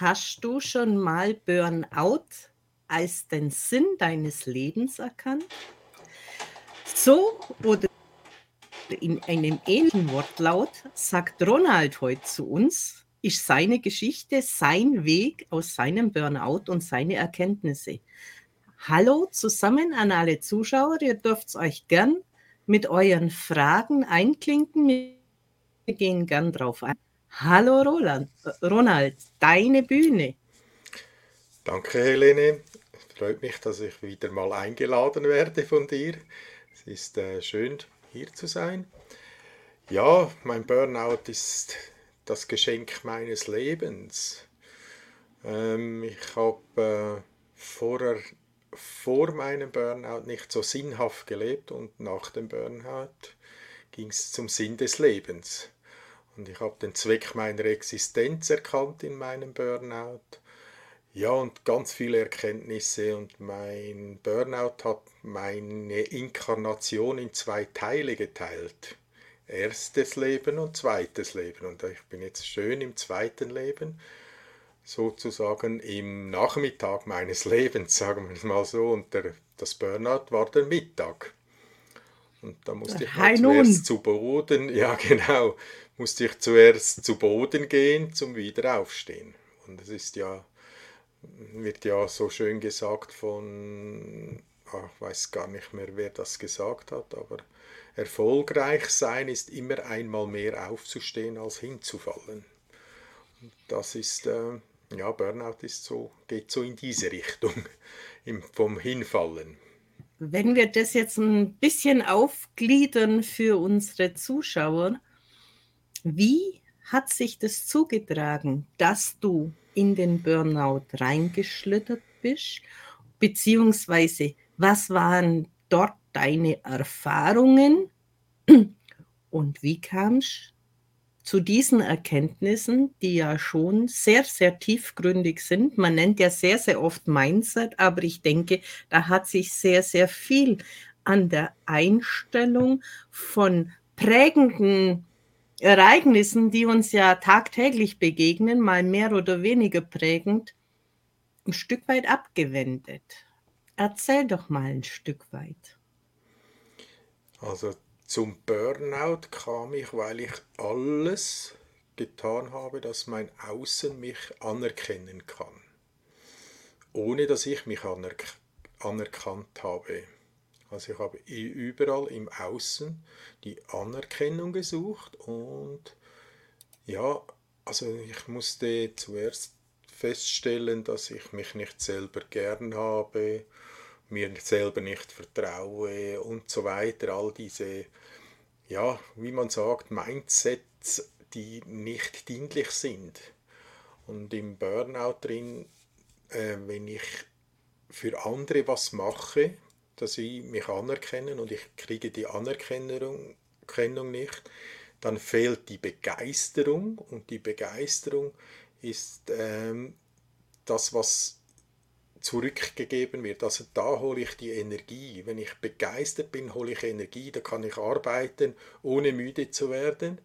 Hast du schon mal Burnout als den Sinn deines Lebens erkannt? So oder in einem ähnlichen Wortlaut sagt Ronald heute zu uns, ist seine Geschichte, sein Weg aus seinem Burnout und seine Erkenntnisse. Hallo zusammen an alle Zuschauer, ihr dürft euch gern mit euren Fragen einklinken. Wir gehen gern drauf ein. Hallo Roland, Ronald, deine Bühne. Danke Helene, es freut mich, dass ich wieder mal eingeladen werde von dir. Es ist äh, schön hier zu sein. Ja, mein Burnout ist das Geschenk meines Lebens. Ähm, ich habe äh, vorher vor meinem Burnout nicht so sinnhaft gelebt und nach dem Burnout ging es zum Sinn des Lebens. Und ich habe den Zweck meiner Existenz erkannt in meinem Burnout. Ja, und ganz viele Erkenntnisse. Und mein Burnout hat meine Inkarnation in zwei Teile geteilt. Erstes Leben und zweites Leben. Und ich bin jetzt schön im zweiten Leben, sozusagen im Nachmittag meines Lebens, sagen wir es mal so. Und der, das Burnout war der Mittag. Und da musste ich halt zuerst zu Boden, ja genau, musste ich zuerst zu Boden gehen zum Wiederaufstehen. Und es ist ja, wird ja so schön gesagt von, ach, ich weiß gar nicht mehr, wer das gesagt hat, aber erfolgreich sein ist immer einmal mehr aufzustehen als hinzufallen. Und das ist, äh, ja, Burnout ist so, geht so in diese Richtung, im, vom Hinfallen. Wenn wir das jetzt ein bisschen aufgliedern für unsere Zuschauer, wie hat sich das zugetragen, dass du in den Burnout reingeschlittert bist? Beziehungsweise, was waren dort deine Erfahrungen? Und wie kamst zu diesen Erkenntnissen, die ja schon sehr, sehr tiefgründig sind? Man nennt ja sehr, sehr oft Mindset, aber ich denke, da hat sich sehr, sehr viel an der Einstellung von prägenden Ereignissen, die uns ja tagtäglich begegnen, mal mehr oder weniger prägend, ein Stück weit abgewendet. Erzähl doch mal ein Stück weit. Also zum Burnout kam ich, weil ich alles getan habe, dass mein Außen mich anerkennen kann, ohne dass ich mich anerk anerkannt habe. Also ich habe überall im Außen die Anerkennung gesucht und ja, also ich musste zuerst feststellen, dass ich mich nicht selber gern habe, mir selber nicht vertraue und so weiter. All diese, ja, wie man sagt, Mindsets, die nicht dienlich sind. Und im Burnout drin, äh, wenn ich für andere was mache, dass sie mich anerkennen und ich kriege die Anerkennung nicht, dann fehlt die Begeisterung und die Begeisterung ist ähm, das, was zurückgegeben wird. Also da hole ich die Energie. Wenn ich begeistert bin, hole ich Energie, da kann ich arbeiten, ohne müde zu werden.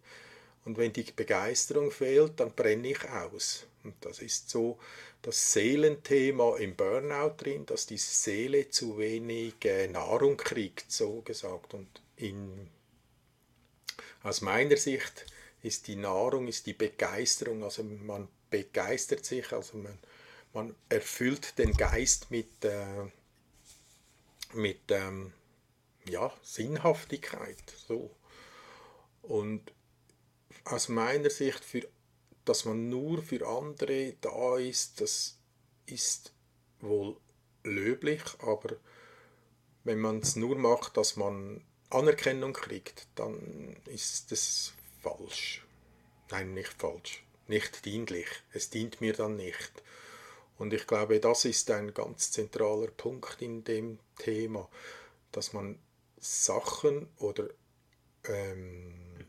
Und wenn die Begeisterung fehlt, dann brenne ich aus. Und das ist so das Seelenthema im Burnout drin, dass die Seele zu wenig äh, Nahrung kriegt, so gesagt. Und in, aus meiner Sicht ist die Nahrung, ist die Begeisterung, also man begeistert sich, also man, man erfüllt den Geist mit, äh, mit ähm, ja, Sinnhaftigkeit. So. Und aus meiner Sicht für dass man nur für andere da ist, das ist wohl löblich, aber wenn man es nur macht, dass man Anerkennung kriegt, dann ist es falsch. Nein, nicht falsch, nicht dienlich. Es dient mir dann nicht. Und ich glaube, das ist ein ganz zentraler Punkt in dem Thema, dass man Sachen oder ähm,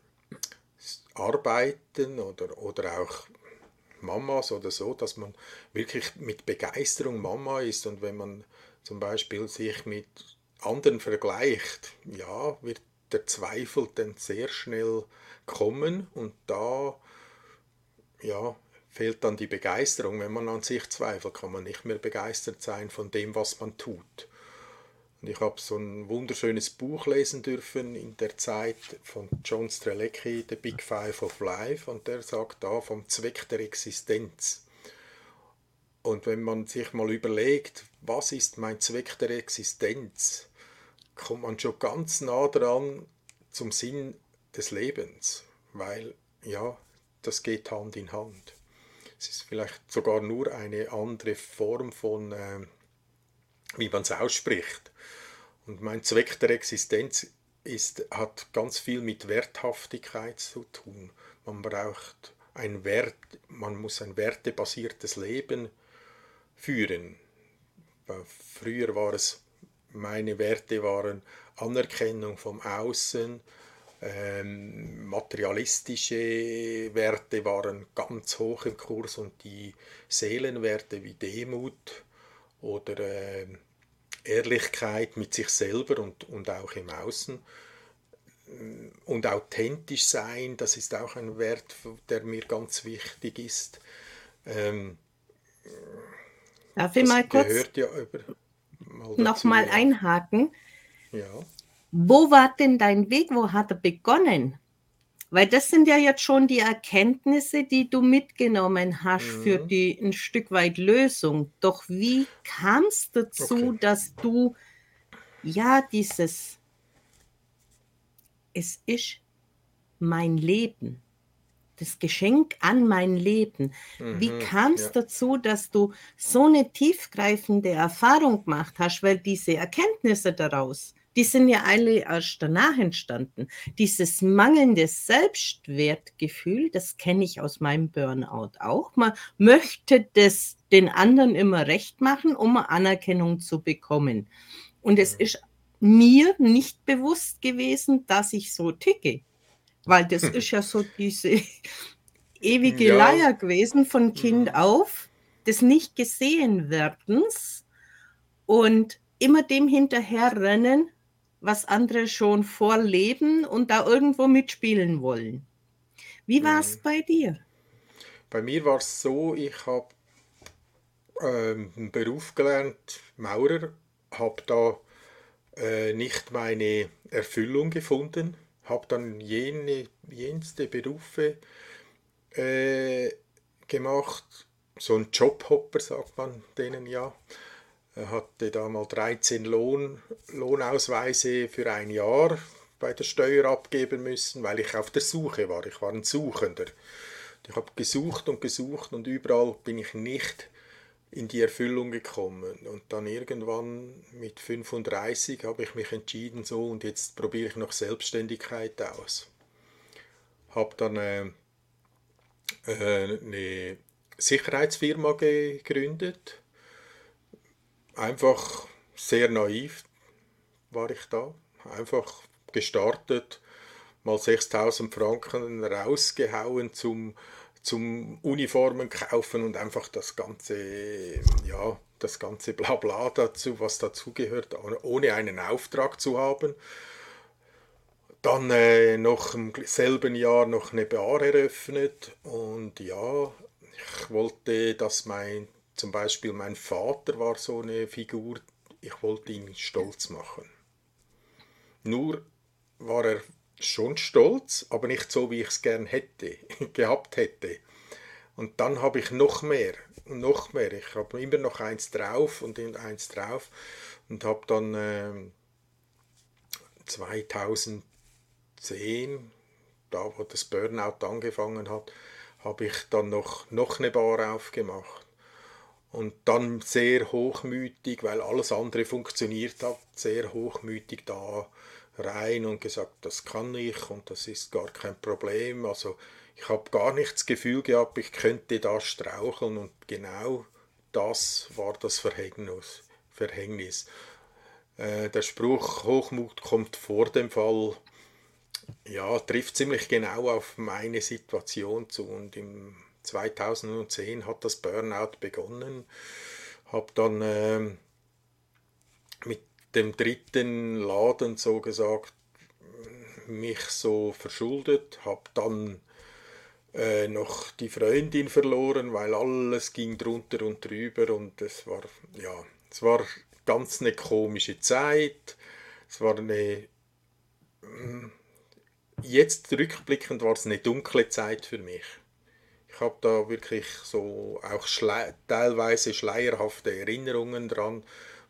arbeiten oder, oder auch Mamas oder so, dass man wirklich mit Begeisterung Mama ist und wenn man zum Beispiel sich mit anderen vergleicht, ja, wird der Zweifel dann sehr schnell kommen und da ja, fehlt dann die Begeisterung. Wenn man an sich zweifelt, kann man nicht mehr begeistert sein von dem, was man tut. Und ich habe so ein wunderschönes Buch lesen dürfen in der Zeit von John Strelecki, The Big Five of Life, und der sagt da vom Zweck der Existenz. Und wenn man sich mal überlegt, was ist mein Zweck der Existenz, kommt man schon ganz nah dran zum Sinn des Lebens, weil ja, das geht Hand in Hand. Es ist vielleicht sogar nur eine andere Form von, äh, wie man es ausspricht. Und mein Zweck der Existenz ist, hat ganz viel mit Werthaftigkeit zu tun. Man braucht ein Wert, man muss ein wertebasiertes Leben führen. Früher war es, meine Werte waren Anerkennung vom Außen, ähm, materialistische Werte waren ganz hoch im Kurs und die Seelenwerte wie Demut oder äh, Ehrlichkeit mit sich selber und, und auch im Außen und authentisch sein, das ist auch ein Wert, der mir ganz wichtig ist. Ähm, Darf ich mal kurz ja nochmal einhaken? Ja. Wo war denn dein Weg? Wo hat er begonnen? Weil das sind ja jetzt schon die Erkenntnisse, die du mitgenommen hast mhm. für die ein Stück weit Lösung. Doch wie kam es dazu, okay. dass du ja dieses es ist mein Leben, das Geschenk an mein Leben. Mhm, wie kam es ja. dazu, dass du so eine tiefgreifende Erfahrung gemacht hast? Weil diese Erkenntnisse daraus, die sind ja alle erst danach entstanden. Dieses mangelnde Selbstwertgefühl, das kenne ich aus meinem Burnout auch. Man möchte das den anderen immer recht machen, um Anerkennung zu bekommen. Und es ist mir nicht bewusst gewesen, dass ich so ticke. Weil das ist ja so diese ewige ja. Leier gewesen von Kind mhm. auf, des nicht gesehen werdens und immer dem hinterherrennen, was andere schon vorleben und da irgendwo mitspielen wollen. Wie war es mhm. bei dir? Bei mir war es so, ich habe ähm, einen Beruf gelernt, Maurer, habe da äh, nicht meine Erfüllung gefunden, habe dann jene, jenste Berufe äh, gemacht, so ein Jobhopper sagt man denen ja, er hatte da mal 13 Lohn, Lohnausweise für ein Jahr bei der Steuer abgeben müssen, weil ich auf der Suche war. Ich war ein Suchender. Ich habe gesucht und gesucht und überall bin ich nicht in die Erfüllung gekommen. Und dann irgendwann mit 35 habe ich mich entschieden, so und jetzt probiere ich noch Selbstständigkeit aus. Habe dann äh, äh, eine Sicherheitsfirma gegründet einfach sehr naiv war ich da. Einfach gestartet, mal 6000 Franken rausgehauen zum, zum Uniformen kaufen und einfach das ganze, ja, das ganze Blabla dazu, was dazugehört, ohne einen Auftrag zu haben. Dann äh, noch im selben Jahr noch eine Bar eröffnet und ja, ich wollte, dass mein zum Beispiel mein Vater war so eine Figur, ich wollte ihn stolz machen. Nur war er schon stolz, aber nicht so, wie ich es gern hätte, gehabt hätte. Und dann habe ich noch mehr noch mehr. Ich habe immer noch eins drauf und eins drauf und habe dann äh, 2010, da wo das Burnout angefangen hat, habe ich dann noch, noch eine Bar aufgemacht und dann sehr hochmütig, weil alles andere funktioniert hat, sehr hochmütig da rein und gesagt, das kann ich und das ist gar kein Problem. Also ich habe gar nicht das Gefühl gehabt, ich könnte da straucheln und genau das war das Verhängnis. Verhängnis. Äh, der Spruch Hochmut kommt vor dem Fall ja, trifft ziemlich genau auf meine Situation zu und im 2010 hat das Burnout begonnen. Habe dann äh, mit dem dritten Laden so gesagt mich so verschuldet, habe dann äh, noch die Freundin verloren, weil alles ging drunter und drüber und es war, ja, es war ganz eine komische Zeit. Es war eine, mm, jetzt rückblickend war es eine dunkle Zeit für mich. Ich habe da wirklich so auch schle teilweise schleierhafte Erinnerungen dran,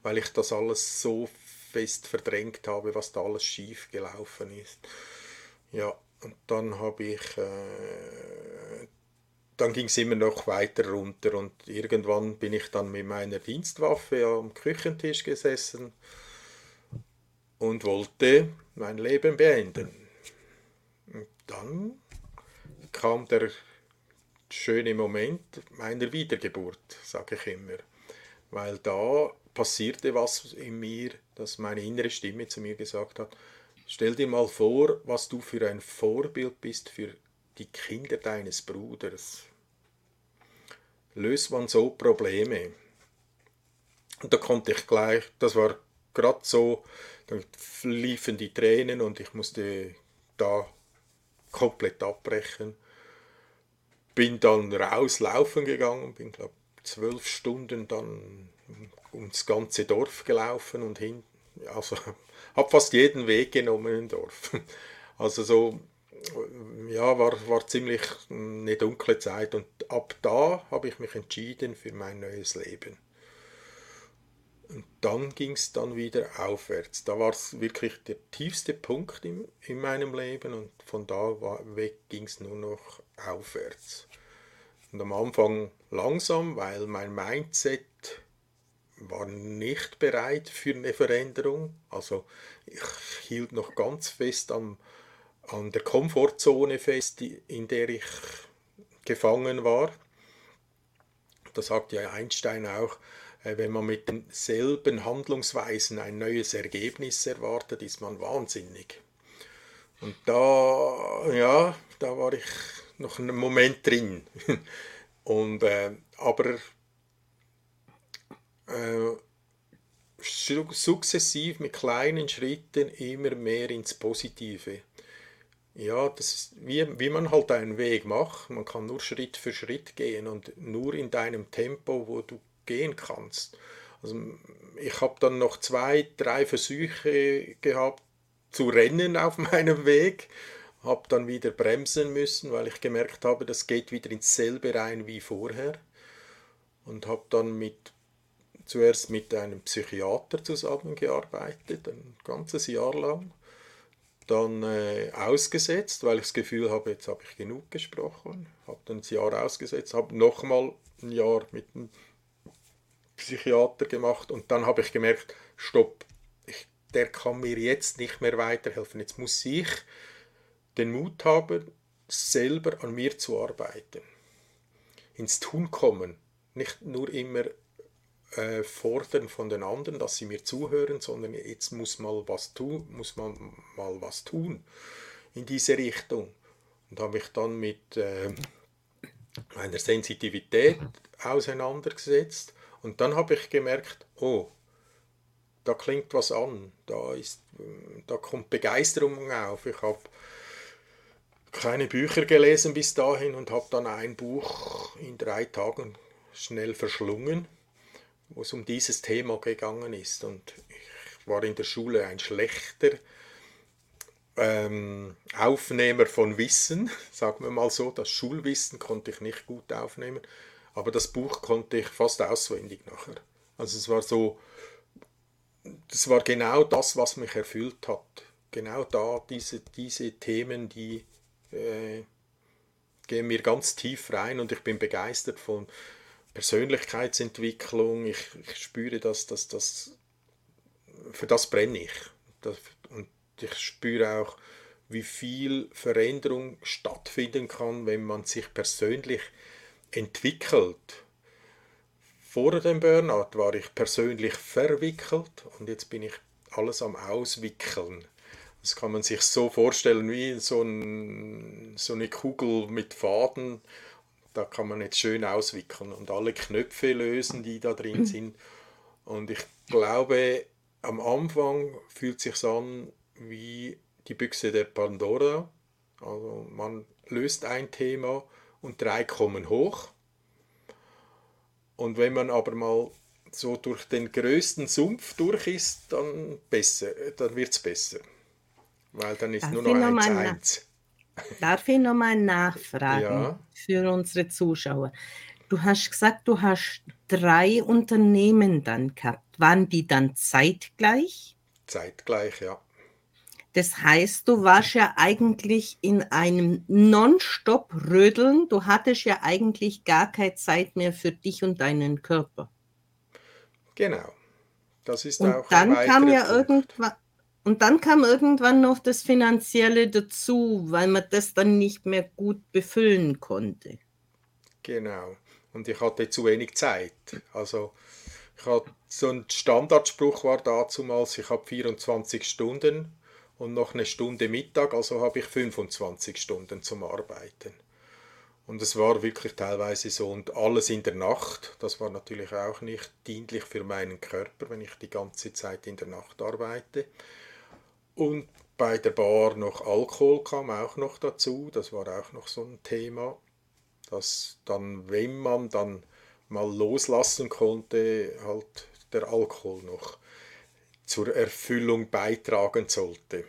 weil ich das alles so fest verdrängt habe, was da alles schief gelaufen ist. Ja, und dann habe ich, äh, dann ging es immer noch weiter runter und irgendwann bin ich dann mit meiner Dienstwaffe am Küchentisch gesessen und wollte mein Leben beenden. Und dann kam der schöne Moment meiner Wiedergeburt, sage ich immer. Weil da passierte was in mir, dass meine innere Stimme zu mir gesagt hat, stell dir mal vor, was du für ein Vorbild bist für die Kinder deines Bruders. Löst man so Probleme? Und da konnte ich gleich, das war gerade so, dann liefen die Tränen und ich musste da komplett abbrechen bin dann rauslaufen gegangen, bin glaube zwölf Stunden dann ums ganze Dorf gelaufen und hin, also habe fast jeden Weg genommen im Dorf. Also so, ja, war, war ziemlich eine dunkle Zeit und ab da habe ich mich entschieden für mein neues Leben. Und dann ging es dann wieder aufwärts. Da war es wirklich der tiefste Punkt in, in meinem Leben und von da weg ging es nur noch aufwärts. Und am Anfang langsam, weil mein Mindset war nicht bereit für eine Veränderung. Also ich hielt noch ganz fest am, an der Komfortzone fest, in der ich gefangen war. Da sagt ja Einstein auch, wenn man mit denselben Handlungsweisen ein neues Ergebnis erwartet, ist man wahnsinnig. Und da, ja, da war ich noch einen Moment drin. Und, äh, aber äh, sukzessiv mit kleinen Schritten immer mehr ins Positive. Ja, das ist wie, wie man halt einen Weg macht. Man kann nur Schritt für Schritt gehen und nur in deinem Tempo, wo du gehen kannst. Also ich habe dann noch zwei, drei Versuche gehabt zu rennen auf meinem Weg habe dann wieder bremsen müssen, weil ich gemerkt habe, das geht wieder ins selbe rein wie vorher. Und habe dann mit, zuerst mit einem Psychiater zusammengearbeitet, ein ganzes Jahr lang. Dann äh, ausgesetzt, weil ich das Gefühl habe, jetzt habe ich genug gesprochen. Habe dann ein Jahr ausgesetzt, habe nochmal ein Jahr mit einem Psychiater gemacht und dann habe ich gemerkt, stopp, ich, der kann mir jetzt nicht mehr weiterhelfen. Jetzt muss ich den Mut haben, selber an mir zu arbeiten. Ins Tun kommen. Nicht nur immer äh, fordern von den anderen, dass sie mir zuhören, sondern jetzt muss, mal was tun, muss man mal was tun in diese Richtung. Und habe mich dann mit äh, meiner Sensitivität auseinandergesetzt. Und dann habe ich gemerkt, oh, da klingt was an, da, ist, da kommt Begeisterung auf. Ich habe keine Bücher gelesen bis dahin und habe dann ein Buch in drei Tagen schnell verschlungen, wo es um dieses Thema gegangen ist. Und ich war in der Schule ein schlechter ähm, Aufnehmer von Wissen, sagen wir mal so. Das Schulwissen konnte ich nicht gut aufnehmen, aber das Buch konnte ich fast auswendig nachher. Also es war so, das war genau das, was mich erfüllt hat. Genau da diese, diese Themen, die äh, gehen wir ganz tief rein und ich bin begeistert von Persönlichkeitsentwicklung. Ich, ich spüre, dass das, das, für das brenne ich. Das, und ich spüre auch, wie viel Veränderung stattfinden kann, wenn man sich persönlich entwickelt. Vor dem Burnout war ich persönlich verwickelt und jetzt bin ich alles am Auswickeln. Das kann man sich so vorstellen wie so, ein, so eine Kugel mit Faden. Da kann man jetzt schön auswickeln und alle Knöpfe lösen, die da drin mhm. sind. Und ich glaube, am Anfang fühlt sich an wie die Büchse der Pandora. Also man löst ein Thema und drei kommen hoch. Und wenn man aber mal so durch den größten Sumpf durch ist, dann besser, dann wird es besser. Weil dann ist Darf nur noch eins, eins. Darf ich nochmal nachfragen ja. für unsere Zuschauer? Du hast gesagt, du hast drei Unternehmen dann gehabt. Waren die dann zeitgleich? Zeitgleich, ja. Das heißt, du warst ja eigentlich in einem Nonstop-Rödeln. Du hattest ja eigentlich gar keine Zeit mehr für dich und deinen Körper. Genau. Das ist und auch dann kam ja irgendwann und dann kam irgendwann noch das Finanzielle dazu, weil man das dann nicht mehr gut befüllen konnte. Genau. Und ich hatte zu wenig Zeit. Also ich hatte, so ein Standardspruch war dazumals, ich habe 24 Stunden und noch eine Stunde Mittag, also habe ich 25 Stunden zum Arbeiten. Und es war wirklich teilweise so und alles in der Nacht. Das war natürlich auch nicht dienlich für meinen Körper, wenn ich die ganze Zeit in der Nacht arbeite. Und bei der Bar noch Alkohol kam auch noch dazu. Das war auch noch so ein Thema, dass dann, wenn man dann mal loslassen konnte, halt der Alkohol noch zur Erfüllung beitragen sollte.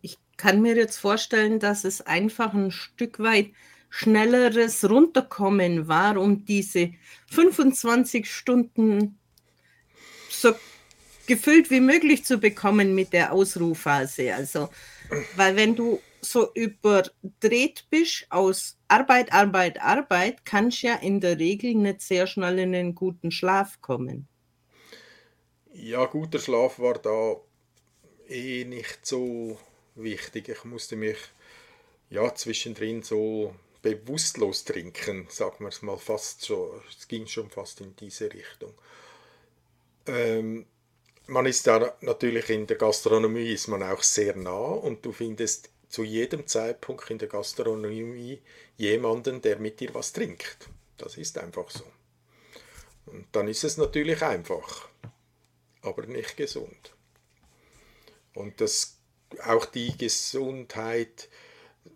Ich kann mir jetzt vorstellen, dass es einfach ein Stück weit schnelleres Runterkommen war, um diese 25 Stunden so gefüllt wie möglich zu bekommen mit der Ausruhphase. Also, weil wenn du so überdreht bist aus Arbeit, Arbeit, Arbeit, kannst du ja in der Regel nicht sehr schnell in einen guten Schlaf kommen. Ja, guter Schlaf war da eh nicht so wichtig. Ich musste mich ja zwischendrin so bewusstlos trinken, sagen wir es mal fast so. Es ging schon fast in diese Richtung. Ähm, man ist da natürlich in der Gastronomie ist man auch sehr nah und du findest zu jedem Zeitpunkt in der Gastronomie jemanden, der mit dir was trinkt. Das ist einfach so. Und dann ist es natürlich einfach aber nicht gesund. Und das, auch die Gesundheit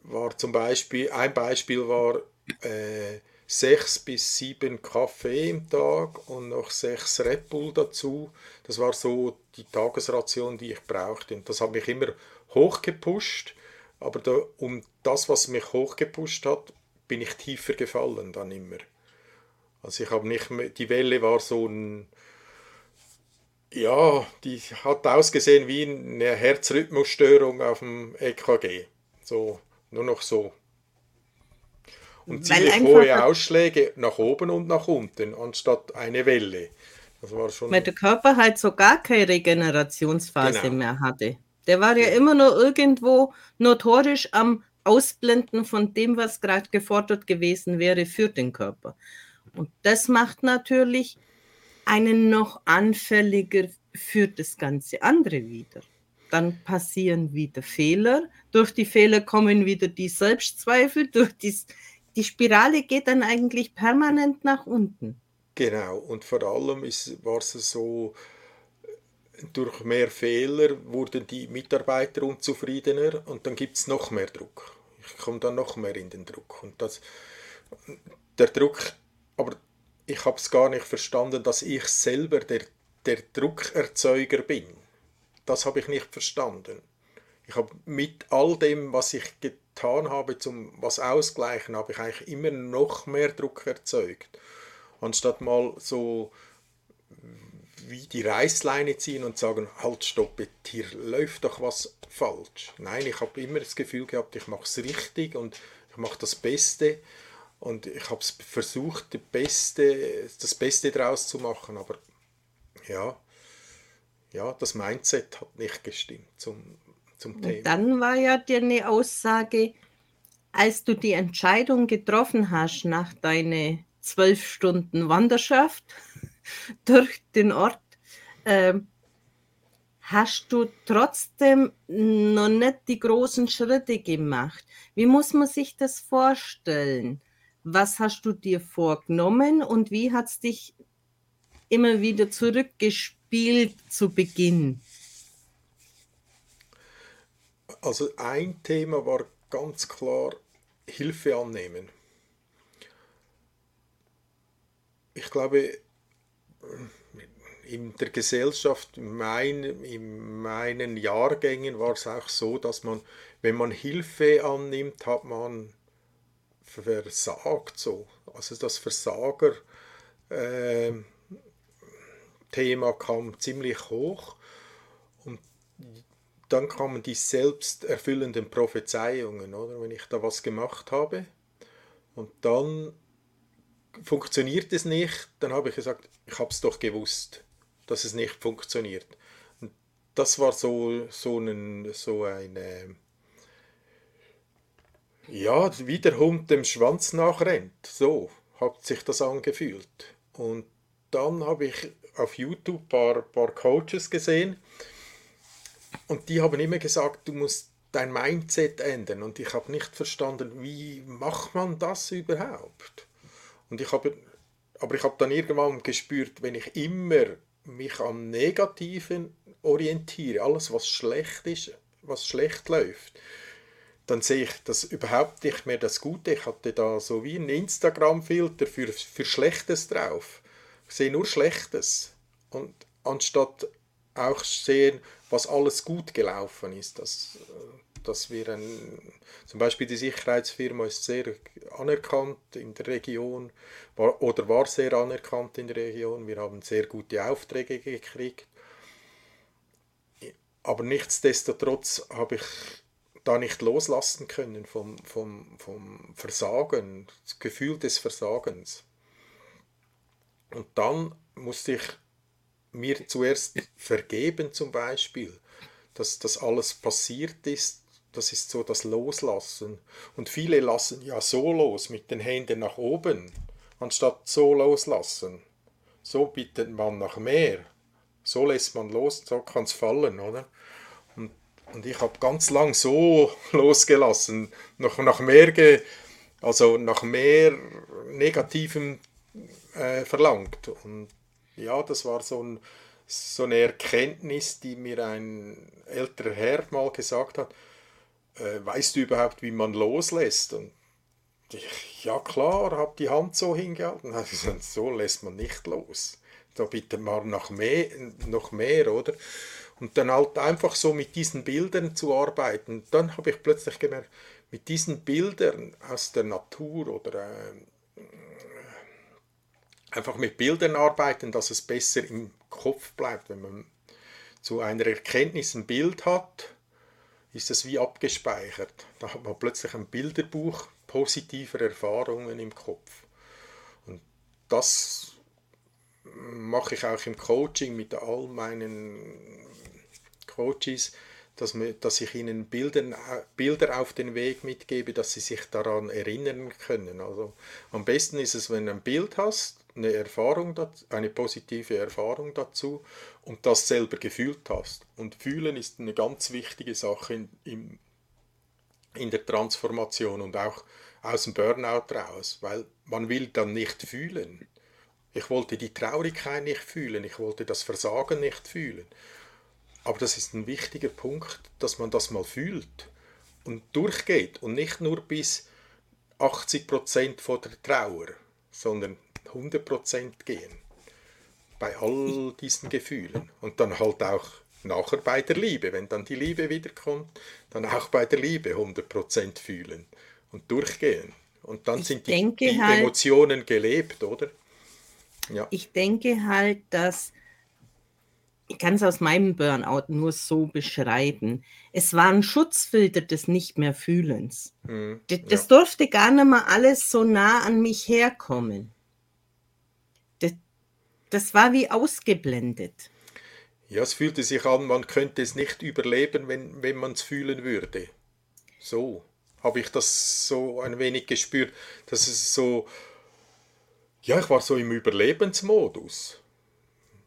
war zum Beispiel, ein Beispiel war äh, sechs bis sieben Kaffee im Tag und noch sechs Red Bull dazu. Das war so die Tagesration, die ich brauchte. Und das hat mich immer hochgepusht. Aber da, um das, was mich hochgepusht hat, bin ich tiefer gefallen dann immer. Also ich habe nicht mehr, die Welle war so ein ja, die hat ausgesehen wie eine Herzrhythmusstörung auf dem EKG. So, nur noch so. Und ziemlich hohe Ausschläge nach oben und nach unten, anstatt eine Welle. Das war schon Weil der Körper halt so gar keine Regenerationsphase genau. mehr hatte. Der war ja immer nur irgendwo notorisch am Ausblenden von dem, was gerade gefordert gewesen wäre für den Körper. Und das macht natürlich einen noch anfälliger für das ganze andere wieder. Dann passieren wieder Fehler. Durch die Fehler kommen wieder die Selbstzweifel. Durch die, die Spirale geht dann eigentlich permanent nach unten. Genau. Und vor allem ist, war es so, durch mehr Fehler wurden die Mitarbeiter unzufriedener und dann gibt es noch mehr Druck. Ich komme dann noch mehr in den Druck. Und das, der Druck, aber ich habe es gar nicht verstanden, dass ich selber der, der Druckerzeuger bin. Das habe ich nicht verstanden. Ich habe mit all dem, was ich getan habe, zum was ausgleichen, habe ich eigentlich immer noch mehr Druck erzeugt. Anstatt mal so wie die Reißleine ziehen und sagen, halt, stopp, hier läuft doch was falsch. Nein, ich habe immer das Gefühl gehabt, ich mache es richtig und ich mache das Beste und ich habe versucht, das Beste, das Beste daraus zu machen, aber ja, ja, das Mindset hat nicht gestimmt zum, zum Thema. dann war ja dir eine Aussage, als du die Entscheidung getroffen hast nach deiner zwölf Stunden Wanderschaft durch den Ort, äh, hast du trotzdem noch nicht die großen Schritte gemacht. Wie muss man sich das vorstellen? Was hast du dir vorgenommen und wie hat es dich immer wieder zurückgespielt zu Beginn? Also ein Thema war ganz klar Hilfe annehmen. Ich glaube, in der Gesellschaft, in, mein, in meinen Jahrgängen war es auch so, dass man, wenn man Hilfe annimmt, hat man versagt so. Also das Versager äh, Thema kam ziemlich hoch und dann kamen die selbsterfüllenden Prophezeiungen, oder? Wenn ich da was gemacht habe und dann funktioniert es nicht, dann habe ich gesagt, ich habe es doch gewusst, dass es nicht funktioniert. Und das war so, so, ein, so eine, ja, wie der Hund dem Schwanz nachrennt. So hat sich das angefühlt. Und dann habe ich auf YouTube ein paar, paar Coaches gesehen und die haben immer gesagt, du musst dein Mindset ändern. Und ich habe nicht verstanden, wie macht man das überhaupt? Und ich habe, aber ich habe dann irgendwann gespürt, wenn ich immer mich am Negativen orientiere, alles was schlecht ist, was schlecht läuft, dann sehe ich das überhaupt nicht mehr das Gute. Ich hatte da so wie ein Instagram-Filter für, für Schlechtes drauf. Ich sehe nur Schlechtes. Und anstatt auch sehen, was alles gut gelaufen ist, dass, dass wir ein, zum Beispiel die Sicherheitsfirma ist sehr anerkannt in der Region war, oder war sehr anerkannt in der Region. Wir haben sehr gute Aufträge gekriegt. Aber nichtsdestotrotz habe ich da nicht loslassen können vom, vom, vom Versagen, das Gefühl des Versagens. Und dann musste ich mir zuerst vergeben zum Beispiel, dass das alles passiert ist. Das ist so das Loslassen. Und viele lassen ja so los mit den Händen nach oben, anstatt so loslassen. So bittet man nach mehr. So lässt man los, so kann es fallen, oder? Und ich habe ganz lang so losgelassen, noch nach mehr, ge, also nach mehr Negativem äh, verlangt. Und ja, das war so, ein, so eine Erkenntnis, die mir ein älterer Herr mal gesagt hat. Äh, weißt du überhaupt, wie man loslässt? Und ich, ja klar, habe die Hand so hingehalten. So lässt man nicht los. Da bitte mal nach mehr, noch mehr, oder? Und dann halt einfach so mit diesen Bildern zu arbeiten. Dann habe ich plötzlich gemerkt, mit diesen Bildern aus der Natur oder äh, einfach mit Bildern arbeiten, dass es besser im Kopf bleibt. Wenn man zu einer Erkenntnis ein Bild hat, ist es wie abgespeichert. Da hat man plötzlich ein Bilderbuch positiver Erfahrungen im Kopf. Und das mache ich auch im Coaching mit all meinen Coaches, dass, wir, dass ich ihnen Bildern, Bilder auf den Weg mitgebe, dass sie sich daran erinnern können. Also am besten ist es, wenn du ein Bild hast, eine Erfahrung, eine positive Erfahrung dazu und das selber gefühlt hast. Und fühlen ist eine ganz wichtige Sache in, in, in der Transformation und auch aus dem Burnout raus, weil man will dann nicht fühlen. Ich wollte die Traurigkeit nicht fühlen, ich wollte das Versagen nicht fühlen. Aber das ist ein wichtiger Punkt, dass man das mal fühlt und durchgeht und nicht nur bis 80% von der Trauer, sondern 100% gehen. Bei all diesen Gefühlen. Und dann halt auch nachher bei der Liebe. Wenn dann die Liebe wiederkommt, dann auch bei der Liebe 100% fühlen und durchgehen. Und dann ich sind die, die halt, Emotionen gelebt, oder? Ja. Ich denke halt, dass ich kann es aus meinem Burnout nur so beschreiben. Es war ein Schutzfilter des nicht mehr Fühlens. Mhm, das, das ja. durfte gar nicht mal alles so nah an mich herkommen. Das, das war wie ausgeblendet. Ja, es fühlte sich an, man könnte es nicht überleben, wenn, wenn man es fühlen würde. So habe ich das so ein wenig gespürt, dass es so, ja, ich war so im Überlebensmodus.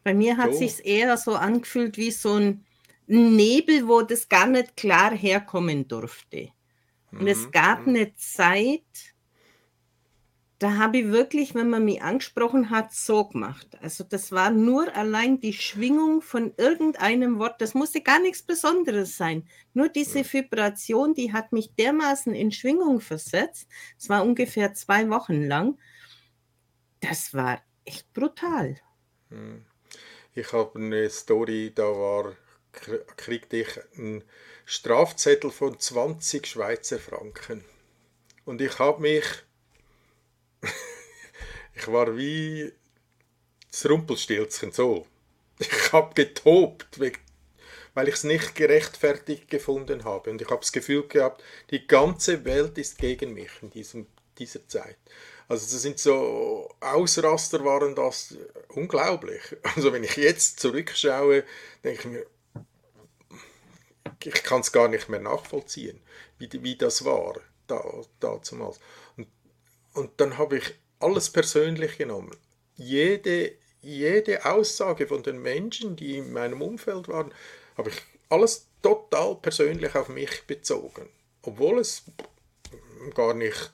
Bei mir hat so. sich eher so angefühlt wie so ein Nebel, wo das gar nicht klar herkommen durfte. Und mhm. es gab mhm. eine Zeit, da habe ich wirklich, wenn man mich angesprochen hat, so gemacht. Also das war nur allein die Schwingung von irgendeinem Wort. Das musste gar nichts Besonderes sein. Nur diese Vibration, die hat mich dermaßen in Schwingung versetzt. Es war ungefähr zwei Wochen lang. Das war echt brutal. Hm. Ich habe eine Story, da war, kriegte ich einen Strafzettel von 20 Schweizer Franken. Und ich habe mich ich war wie das Rumpelstilzchen so. Ich habe getobt, weil ich es nicht gerechtfertigt gefunden habe. Und ich habe das Gefühl gehabt, die ganze Welt ist gegen mich in diesem, dieser Zeit. Also das sind so Ausraster waren das unglaublich. Also wenn ich jetzt zurückschaue, denke ich mir, ich kann es gar nicht mehr nachvollziehen, wie, wie das war da, damals. Und, und dann habe ich alles persönlich genommen. Jede, jede Aussage von den Menschen, die in meinem Umfeld waren, habe ich alles total persönlich auf mich bezogen. Obwohl es gar nicht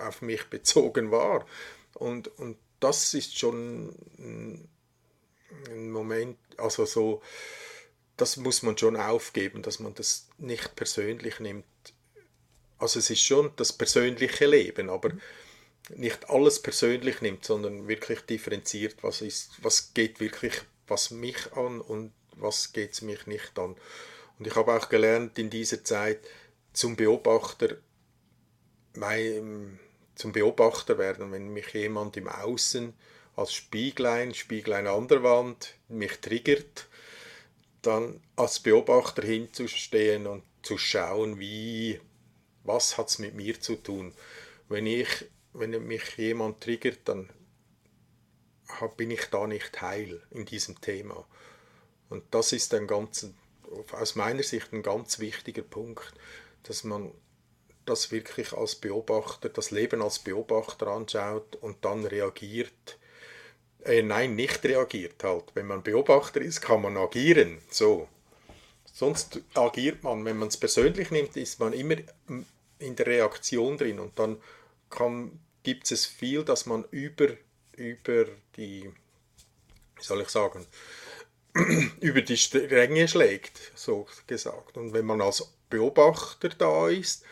auf mich bezogen war. Und, und das ist schon ein Moment, also so, das muss man schon aufgeben, dass man das nicht persönlich nimmt. Also es ist schon das persönliche Leben, aber nicht alles persönlich nimmt, sondern wirklich differenziert, was ist, was geht wirklich was mich an und was geht es mich nicht an. Und ich habe auch gelernt in dieser Zeit zum Beobachter, mein, zum Beobachter werden, wenn mich jemand im Außen als Spieglein, Spieglein an der Wand mich triggert, dann als Beobachter hinzustehen und zu schauen, wie, was hat es mit mir zu tun. Wenn ich wenn mich jemand triggert, dann bin ich da nicht heil in diesem Thema. Und das ist ein ganz, aus meiner Sicht ein ganz wichtiger Punkt, dass man das wirklich als Beobachter, das Leben als Beobachter anschaut und dann reagiert. Äh, nein, nicht reagiert halt. Wenn man Beobachter ist, kann man agieren. So. Sonst agiert man, wenn man es persönlich nimmt, ist man immer in der Reaktion drin und dann gibt es viel, dass man über, über die, wie soll ich sagen, über die Stränge schlägt, so gesagt. Und wenn man als Beobachter da ist,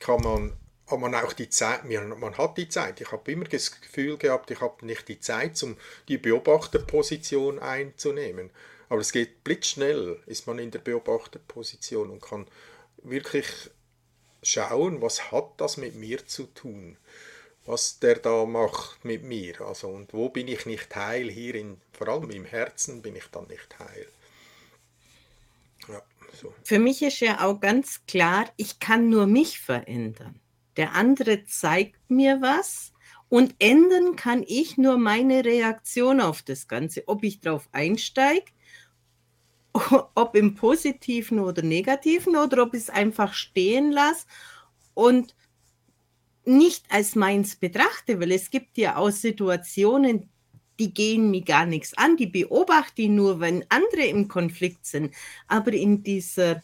kann man, hat man auch die Zeit, man hat die Zeit. Ich habe immer das Gefühl gehabt, ich habe nicht die Zeit, um die Beobachterposition einzunehmen. Aber es geht blitzschnell, ist man in der Beobachterposition und kann wirklich schauen, was hat das mit mir zu tun, was der da macht mit mir. Also und wo bin ich nicht heil? Hier in, vor allem im Herzen bin ich dann nicht heil. Ja, so. Für mich ist ja auch ganz klar, ich kann nur mich verändern. Der andere zeigt mir was und ändern kann ich nur meine Reaktion auf das Ganze, ob ich darauf einsteige ob im positiven oder negativen oder ob ich es einfach stehen lasse und nicht als meins betrachte, weil es gibt ja auch Situationen, die gehen mir gar nichts an, die beobachte ich nur, wenn andere im Konflikt sind. Aber in dieser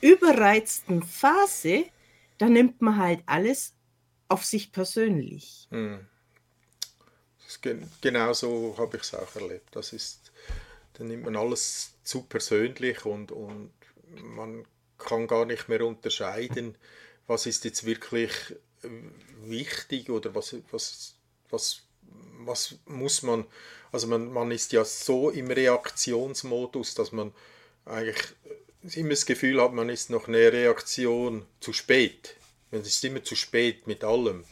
überreizten Phase, da nimmt man halt alles auf sich persönlich. Hm. Genau so habe ich es auch erlebt. Das ist, dann nimmt man alles zu persönlich und, und man kann gar nicht mehr unterscheiden, was ist jetzt wirklich wichtig oder was, was, was, was muss man, also man, man ist ja so im Reaktionsmodus, dass man eigentlich immer das Gefühl hat, man ist noch eine Reaktion zu spät. Man ist immer zu spät mit allem.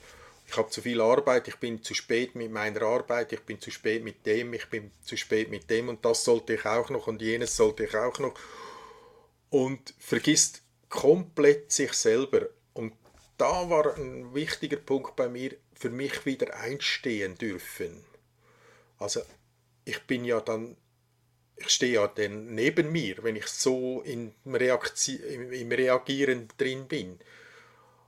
Ich habe zu viel Arbeit, ich bin zu spät mit meiner Arbeit, ich bin zu spät mit dem, ich bin zu spät mit dem und das sollte ich auch noch und jenes sollte ich auch noch. Und vergisst komplett sich selber. Da war ein wichtiger Punkt bei mir, für mich wieder einstehen dürfen. Also ich bin ja dann, ich stehe ja dann neben mir, wenn ich so im, Reaktion, im Reagieren drin bin.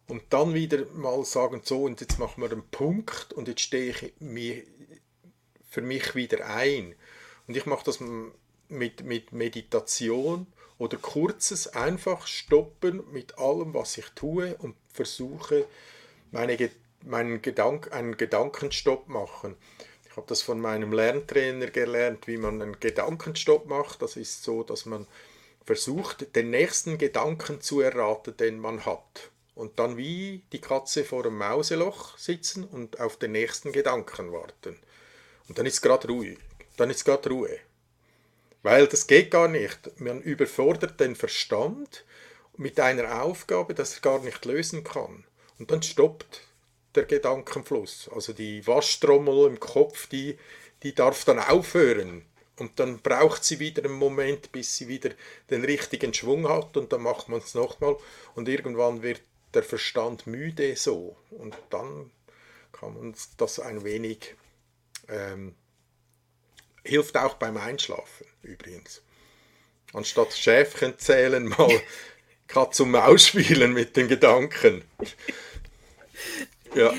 Und dann wieder mal sagen, so, und jetzt machen wir einen Punkt und jetzt stehe ich mir für mich wieder ein. Und ich mache das mit, mit Meditation oder kurzes einfach stoppen mit allem, was ich tue und versuche, meine meinen Gedank, einen Gedankenstopp machen. Ich habe das von meinem Lerntrainer gelernt, wie man einen Gedankenstopp macht. Das ist so, dass man versucht, den nächsten Gedanken zu erraten, den man hat. Und dann wie die Katze vor dem Mauseloch sitzen und auf den nächsten Gedanken warten. Und dann ist gerade Ruhe. Dann ist gerade Ruhe. Weil das geht gar nicht. Man überfordert den Verstand mit einer Aufgabe, das er gar nicht lösen kann. Und dann stoppt der Gedankenfluss. Also die Waschtrommel im Kopf, die, die darf dann aufhören. Und dann braucht sie wieder einen Moment, bis sie wieder den richtigen Schwung hat und dann macht man es nochmal und irgendwann wird der Verstand müde so und dann kann man das ein wenig ähm, hilft auch beim Einschlafen übrigens. Anstatt Schäfchen zählen mal Katz und Maus spielen mit den Gedanken. Ja.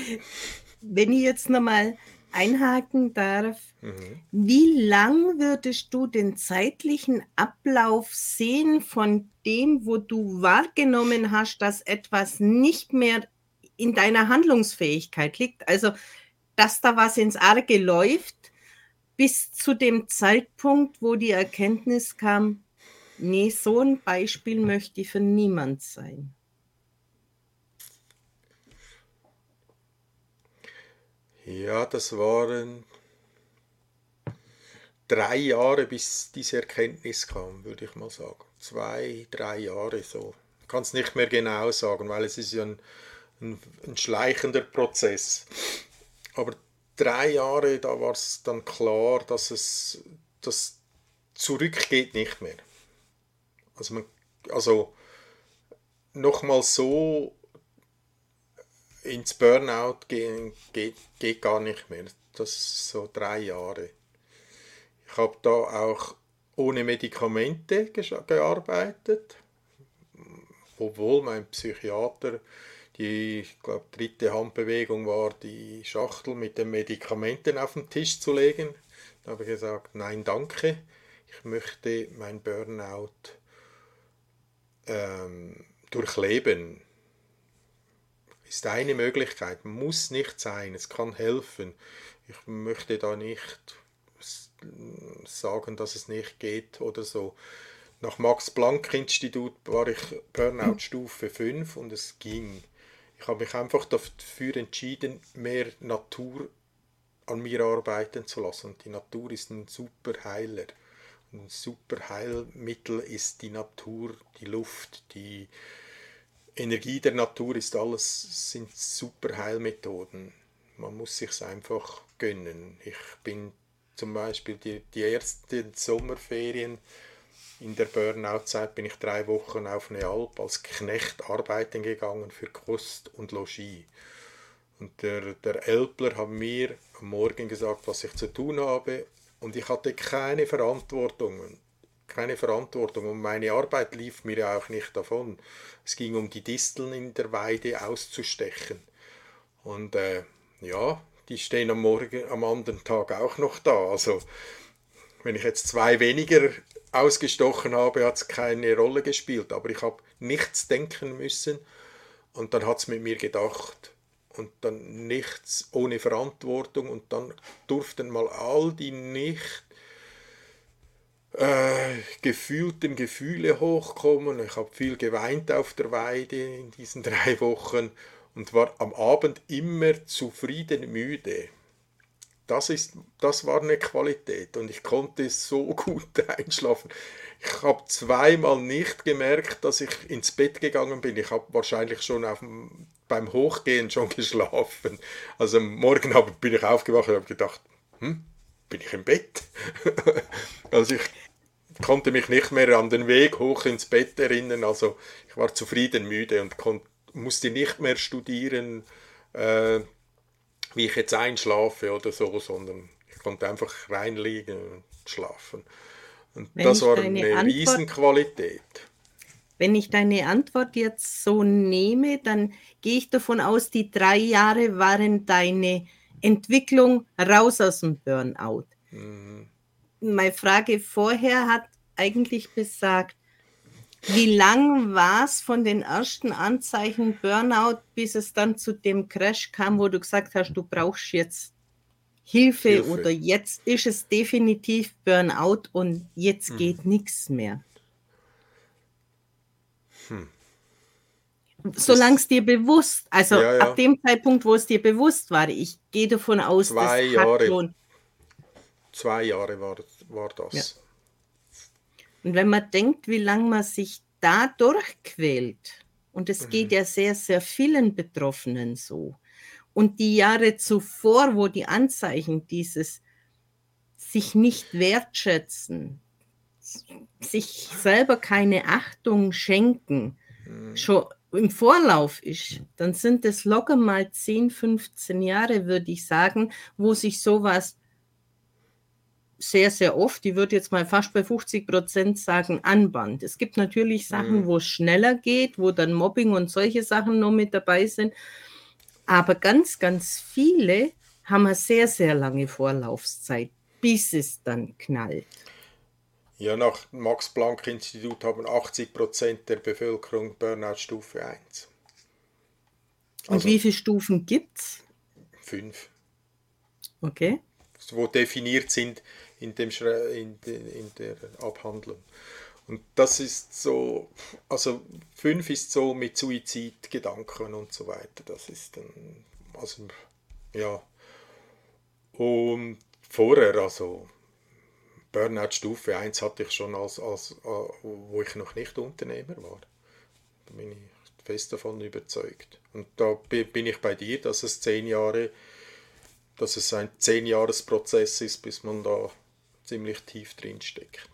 Wenn ich jetzt nochmal einhaken darf, mhm. wie lang würdest du den zeitlichen Ablauf sehen von dem, wo du wahrgenommen hast, dass etwas nicht mehr in deiner Handlungsfähigkeit liegt? Also, dass da was ins Arge läuft, bis zu dem Zeitpunkt, wo die Erkenntnis kam, nee, so ein Beispiel möchte ich für niemand sein. Ja, das waren drei Jahre, bis diese Erkenntnis kam, würde ich mal sagen. Zwei, drei Jahre so. Ich kann es nicht mehr genau sagen, weil es ist ja ein, ein, ein schleichender Prozess. Aber drei Jahre, da war es dann klar, dass es das zurückgeht nicht mehr. Also, man, also nochmal so ins Burnout gehen geht, geht gar nicht mehr. Das ist so drei Jahre. Ich habe da auch ohne Medikamente gearbeitet, obwohl mein Psychiater die, ich glaube, dritte Handbewegung war, die Schachtel mit den Medikamenten auf den Tisch zu legen. Da habe ich gesagt, nein, danke. Ich möchte mein Burnout ähm, durchleben ist eine Möglichkeit, muss nicht sein, es kann helfen. Ich möchte da nicht sagen, dass es nicht geht oder so. Nach Max-Planck-Institut war ich Burnout-Stufe 5 und es ging. Ich habe mich einfach dafür entschieden, mehr Natur an mir arbeiten zu lassen. Und die Natur ist ein super Heiler. Ein super Heilmittel ist die Natur, die Luft, die Energie der Natur ist alles, sind super Heilmethoden. Man muss sich einfach gönnen. Ich bin zum Beispiel die, die ersten Sommerferien in der Burnout-Zeit bin ich drei Wochen auf eine Alp als Knecht arbeiten gegangen für Kost und Logis. Und der, der Elbler hat mir am Morgen gesagt, was ich zu tun habe. Und ich hatte keine Verantwortung keine Verantwortung und meine Arbeit lief mir ja auch nicht davon. Es ging um die Disteln in der Weide auszustechen. Und äh, ja, die stehen am Morgen, am anderen Tag auch noch da. Also wenn ich jetzt zwei weniger ausgestochen habe, hat es keine Rolle gespielt. Aber ich habe nichts denken müssen und dann hat es mit mir gedacht. Und dann nichts ohne Verantwortung und dann durften mal all die nicht äh, gefühlten Gefühle hochkommen. Ich habe viel geweint auf der Weide in diesen drei Wochen und war am Abend immer zufrieden müde. Das, ist, das war eine Qualität und ich konnte so gut einschlafen. Ich habe zweimal nicht gemerkt, dass ich ins Bett gegangen bin. Ich habe wahrscheinlich schon auf dem, beim Hochgehen schon geschlafen. Also morgen bin ich aufgewacht und habe gedacht, hm, bin ich im Bett? also ich konnte mich nicht mehr an den Weg hoch ins Bett erinnern. Also ich war zufrieden müde und musste nicht mehr studieren, äh, wie ich jetzt einschlafe oder so, sondern ich konnte einfach reinliegen und schlafen. Und Wenn das war eine Antwort, Riesenqualität. Wenn ich deine Antwort jetzt so nehme, dann gehe ich davon aus, die drei Jahre waren deine Entwicklung raus aus dem Burnout. Mhm. Meine Frage vorher hat eigentlich besagt, Wie lang war es von den ersten Anzeichen Burnout, bis es dann zu dem Crash kam, wo du gesagt hast, du brauchst jetzt Hilfe, Hilfe. oder jetzt ist es definitiv Burnout und jetzt hm. geht nichts mehr? Hm. Solange es dir bewusst, also ja, ja. ab dem Zeitpunkt, wo es dir bewusst war, ich gehe davon aus, zwei das Jahre, schon. Zwei Jahre war, war das. Ja. Und wenn man denkt, wie lange man sich da durchquält, und es mhm. geht ja sehr, sehr vielen Betroffenen so, und die Jahre zuvor, wo die Anzeichen dieses sich nicht wertschätzen, sich selber keine Achtung schenken, mhm. schon im Vorlauf ist, dann sind es locker mal 10, 15 Jahre, würde ich sagen, wo sich sowas sehr, sehr oft, ich würde jetzt mal fast bei 50 Prozent sagen, anband. Es gibt natürlich Sachen, mhm. wo es schneller geht, wo dann Mobbing und solche Sachen noch mit dabei sind. Aber ganz, ganz viele haben eine sehr, sehr lange Vorlaufzeit, bis es dann knallt. Ja, nach dem Max-Planck-Institut haben 80 Prozent der Bevölkerung Burnout-Stufe 1. Also Und wie viele Stufen gibt es? Fünf. Okay. Wo definiert sind in, dem in, in der Abhandlung. Und das ist so, also fünf ist so mit Suizidgedanken und so weiter. Das ist dann, also, ja. Und vorher, also Burnout Stufe 1 hatte ich schon, als, als, äh, wo ich noch nicht Unternehmer war. Da bin ich fest davon überzeugt. Und da bin ich bei dir, dass es zehn Jahre, dass es ein Zehnjahresprozess ist, bis man da ziemlich tief drin steckt.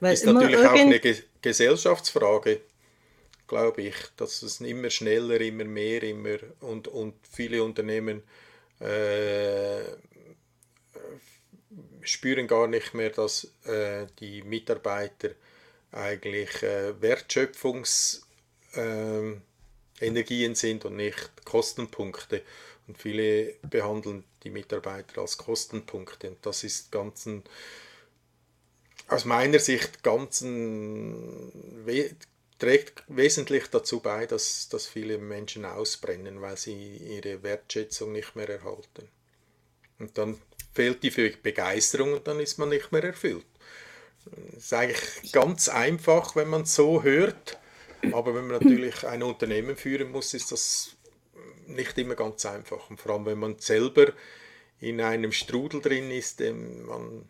Weil ist natürlich auch eine Ge Gesellschaftsfrage, glaube ich, dass es immer schneller, immer mehr, immer und, und viele Unternehmen äh, spüren gar nicht mehr, dass äh, die Mitarbeiter eigentlich äh, Wertschöpfungsenergien ähm, sind und nicht Kostenpunkte. Und viele behandeln die Mitarbeiter als Kostenpunkte. Und das ist ganz ein, aus meiner Sicht ganz ein, trägt wesentlich dazu bei, dass, dass viele Menschen ausbrennen, weil sie ihre Wertschätzung nicht mehr erhalten. Und dann fehlt die Begeisterung und dann ist man nicht mehr erfüllt. Das ist eigentlich ganz einfach, wenn man so hört. Aber wenn man natürlich ein Unternehmen führen muss, ist das nicht immer ganz einfach. Und vor allem, wenn man selber in einem Strudel drin ist, den man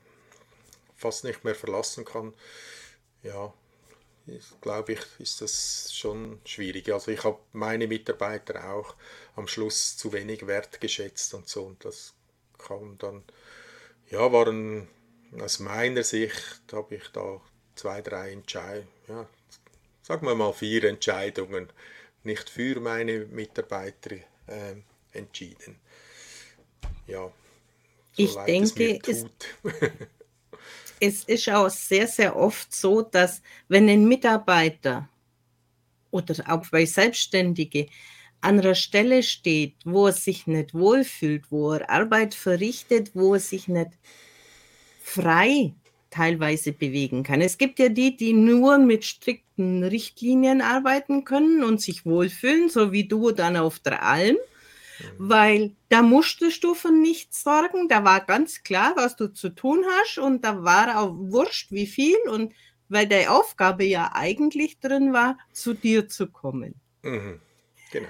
fast nicht mehr verlassen kann, ja, glaube ich, ist das schon schwierig. Also ich habe meine Mitarbeiter auch am Schluss zu wenig wertgeschätzt und so. Und das kam dann, ja, waren aus meiner Sicht habe ich da zwei, drei Entscheidungen, ja, sagen wir mal vier Entscheidungen nicht für meine Mitarbeiter äh, entschieden. Ja, ich denke, es, es ist auch sehr, sehr oft so, dass wenn ein Mitarbeiter oder auch bei Selbstständigen an einer Stelle steht, wo er sich nicht wohlfühlt, wo er Arbeit verrichtet, wo er sich nicht frei teilweise bewegen kann. Es gibt ja die, die nur mit strikten Richtlinien arbeiten können und sich wohlfühlen, so wie du dann auf der Alm, mhm. weil da musstest du für nichts sorgen, da war ganz klar, was du zu tun hast und da war auch wurscht, wie viel und weil deine Aufgabe ja eigentlich drin war, zu dir zu kommen. Mhm. Genau.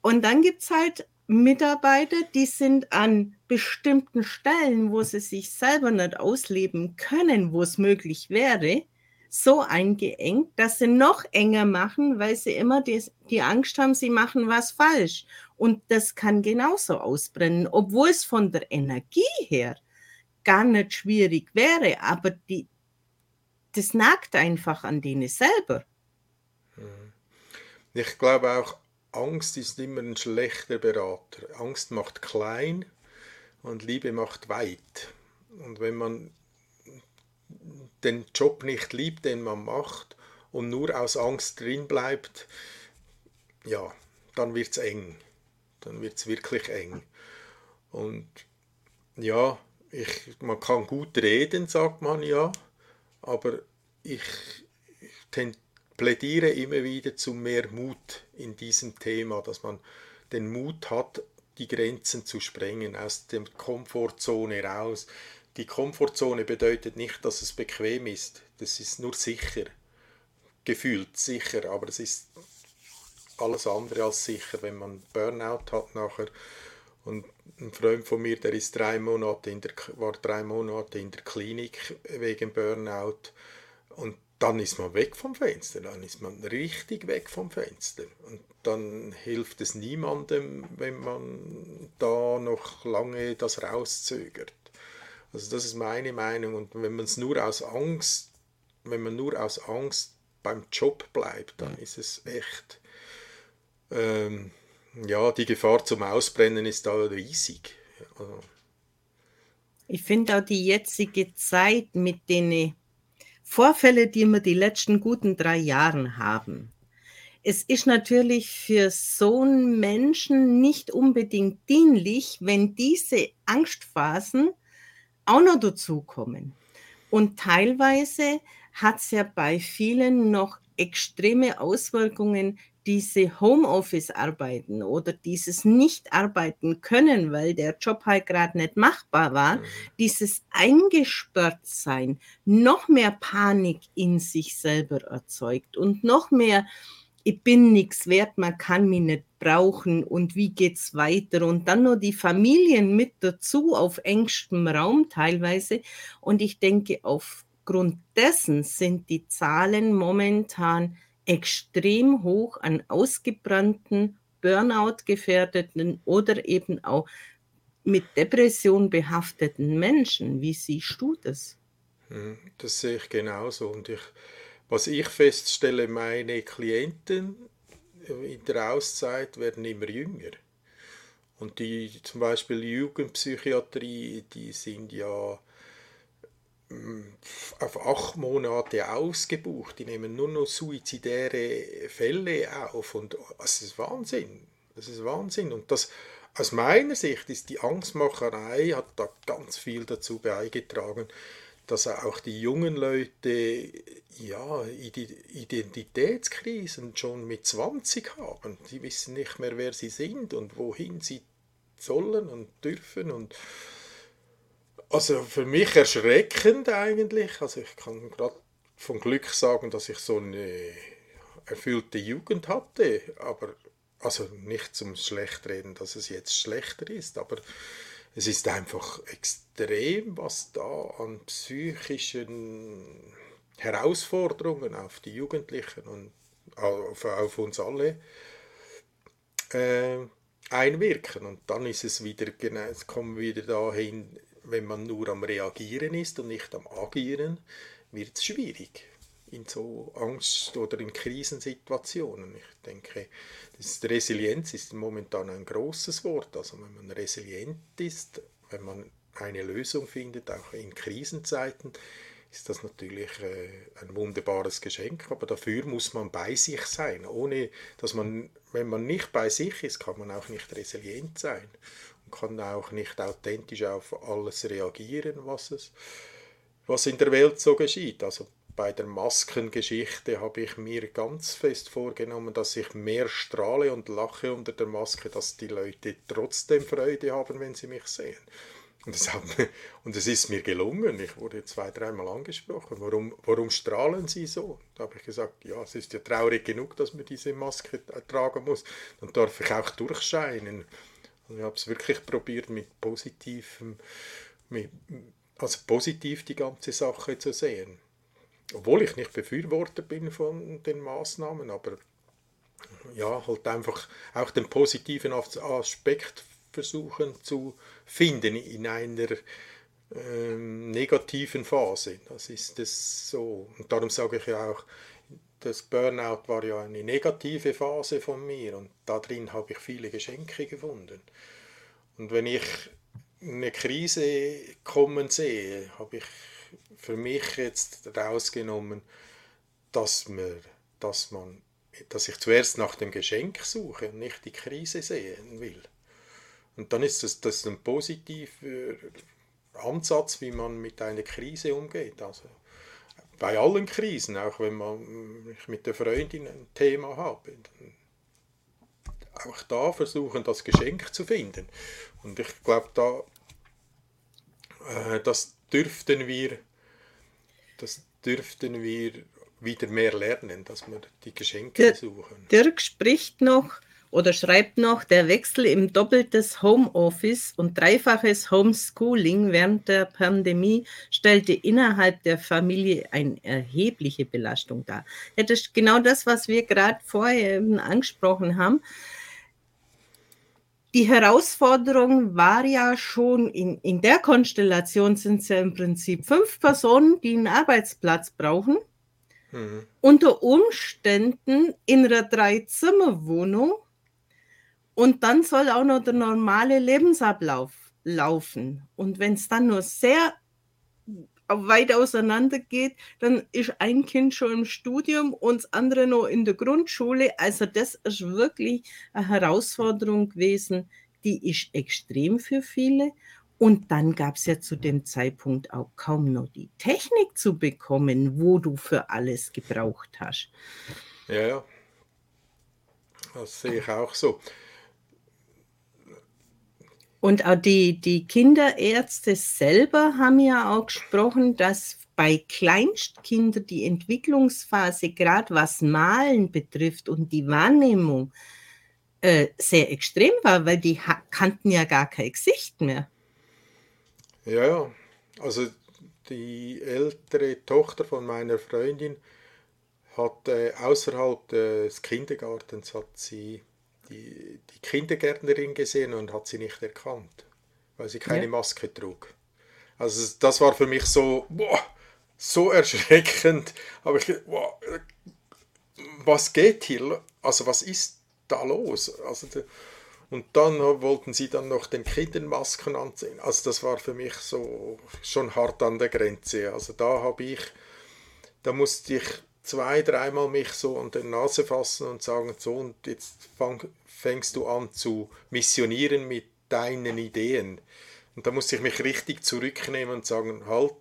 Und dann gibt es halt Mitarbeiter, die sind an bestimmten Stellen, wo sie sich selber nicht ausleben können, wo es möglich wäre, so eingeengt, dass sie noch enger machen, weil sie immer die, die Angst haben, sie machen was falsch. Und das kann genauso ausbrennen, obwohl es von der Energie her gar nicht schwierig wäre, aber die, das nagt einfach an denen selber. Hm. Ich glaube auch, Angst ist immer ein schlechter Berater. Angst macht klein und Liebe macht weit. Und wenn man den Job nicht liebt, den man macht, und nur aus Angst drin bleibt, ja, dann wird es eng. Dann wird es wirklich eng. Und ja, ich, man kann gut reden, sagt man ja, aber ich, plädiere immer wieder zu mehr Mut in diesem Thema, dass man den Mut hat, die Grenzen zu sprengen, aus der Komfortzone raus. Die Komfortzone bedeutet nicht, dass es bequem ist, das ist nur sicher, gefühlt sicher, aber es ist alles andere als sicher, wenn man Burnout hat nachher. Und ein Freund von mir, der ist drei Monate in der, war drei Monate in der Klinik wegen Burnout und dann ist man weg vom Fenster, dann ist man richtig weg vom Fenster. Und dann hilft es niemandem, wenn man da noch lange das rauszögert. Also das ist meine Meinung. Und wenn man es nur aus Angst, wenn man nur aus Angst beim Job bleibt, dann ist es echt, ähm, ja, die Gefahr zum Ausbrennen ist da riesig. Also. Ich finde auch die jetzige Zeit mit den Vorfällen, die wir die letzten guten drei Jahre haben. Es ist natürlich für so einen Menschen nicht unbedingt dienlich, wenn diese Angstphasen auch noch dazukommen. Und teilweise hat es ja bei vielen noch extreme Auswirkungen, diese Homeoffice-Arbeiten oder dieses Nicht-Arbeiten können, weil der Job halt gerade nicht machbar war, mhm. dieses Eingesperrtsein noch mehr Panik in sich selber erzeugt und noch mehr, ich bin nichts wert, man kann mich nicht brauchen und wie geht's weiter und dann nur die Familien mit dazu auf engstem Raum teilweise und ich denke aufgrund dessen sind die Zahlen momentan extrem hoch an ausgebrannten, Burnout-gefährdeten oder eben auch mit Depression behafteten Menschen. Wie siehst du das? Hm, das sehe ich genauso. Und ich, was ich feststelle, meine Klienten in der Auszeit werden immer jünger. Und die zum Beispiel Jugendpsychiatrie, die sind ja auf acht Monate ausgebucht. Die nehmen nur noch suizidäre Fälle auf. Und das ist Wahnsinn. Das ist Wahnsinn. Und das, aus meiner Sicht ist die Angstmacherei, hat da ganz viel dazu beigetragen, dass auch die jungen Leute ja, Identitätskrisen schon mit 20 haben. Die wissen nicht mehr, wer sie sind und wohin sie sollen und dürfen und also für mich erschreckend eigentlich. Also ich kann gerade vom Glück sagen, dass ich so eine erfüllte Jugend hatte, aber also nicht zum Schlechtreden, dass es jetzt schlechter ist, aber es ist einfach extrem, was da an psychischen Herausforderungen auf die Jugendlichen und auf, auf uns alle äh, einwirken. Und dann ist es wieder, genau, kommen wir wieder dahin, wenn man nur am Reagieren ist und nicht am Agieren, wird es schwierig in so Angst- oder in Krisensituationen. Ich denke, das Resilienz ist momentan ein großes Wort. Also wenn man resilient ist, wenn man eine Lösung findet, auch in Krisenzeiten, ist das natürlich äh, ein wunderbares Geschenk, aber dafür muss man bei sich sein. Ohne, dass man, wenn man nicht bei sich ist, kann man auch nicht resilient sein kann auch nicht authentisch auf alles reagieren, was, es, was in der Welt so geschieht. Also bei der Maskengeschichte habe ich mir ganz fest vorgenommen, dass ich mehr strahle und lache unter der Maske, dass die Leute trotzdem Freude haben, wenn sie mich sehen. Und es, hat, und es ist mir gelungen. Ich wurde zwei, dreimal angesprochen. Warum, warum strahlen Sie so? Da habe ich gesagt, ja, es ist ja traurig genug, dass man diese Maske tragen muss. Dann darf ich auch durchscheinen. Ich habe es wirklich probiert mit positivem, mit, also positiv die ganze Sache zu sehen. Obwohl ich nicht Befürworter bin von den Maßnahmen, aber ja, halt einfach auch den positiven Aspekt versuchen zu finden in einer ähm, negativen Phase. Das ist es so. Und darum sage ich ja auch, das Burnout war ja eine negative Phase von mir und da drin habe ich viele Geschenke gefunden. Und wenn ich eine Krise kommen sehe, habe ich für mich jetzt rausgenommen, dass, mir, dass, man, dass ich zuerst nach dem Geschenk suche und nicht die Krise sehen will. Und dann ist das, das ein positiver Ansatz, wie man mit einer Krise umgeht. Also bei allen Krisen, auch wenn man ich mit der Freundin ein Thema habe, auch da versuchen, das Geschenk zu finden. Und ich glaube, da, äh, das dürften wir, das dürften wir wieder mehr lernen, dass wir die Geschenke Dirk, suchen. Dirk spricht noch oder schreibt noch, der Wechsel im doppeltes Homeoffice und dreifaches Homeschooling während der Pandemie stellte innerhalb der Familie eine erhebliche Belastung dar. Ja, das ist genau das, was wir gerade vorher angesprochen haben. Die Herausforderung war ja schon, in, in der Konstellation sind es ja im Prinzip fünf Personen, die einen Arbeitsplatz brauchen. Mhm. Unter Umständen in einer Drei-Zimmer-Wohnung und dann soll auch noch der normale Lebensablauf laufen. Und wenn es dann nur sehr weit auseinander geht, dann ist ein Kind schon im Studium und das andere noch in der Grundschule. Also das ist wirklich eine Herausforderung gewesen, die ist extrem für viele. Und dann gab es ja zu dem Zeitpunkt auch kaum noch die Technik zu bekommen, wo du für alles gebraucht hast. Ja, ja. Das sehe ich auch so. Und auch die, die Kinderärzte selber haben ja auch gesprochen, dass bei Kleinstkindern die Entwicklungsphase, gerade was Malen betrifft und die Wahrnehmung, äh, sehr extrem war, weil die kannten ja gar kein Gesicht mehr. Ja, ja. Also die ältere Tochter von meiner Freundin hat äh, außerhalb des Kindergartens hat sie die, die Kindergärtnerin gesehen und hat sie nicht erkannt, weil sie keine ja. Maske trug. Also das war für mich so, boah, so erschreckend. Aber ich, boah, was geht hier? Also was ist da los? Also und dann wollten sie dann noch den Kindern Masken anziehen. Also das war für mich so schon hart an der Grenze. Also da habe ich, da musste ich zwei, dreimal mich so an der Nase fassen und sagen, so und jetzt fang, fängst du an zu missionieren mit deinen Ideen. Und da musste ich mich richtig zurücknehmen und sagen, halt,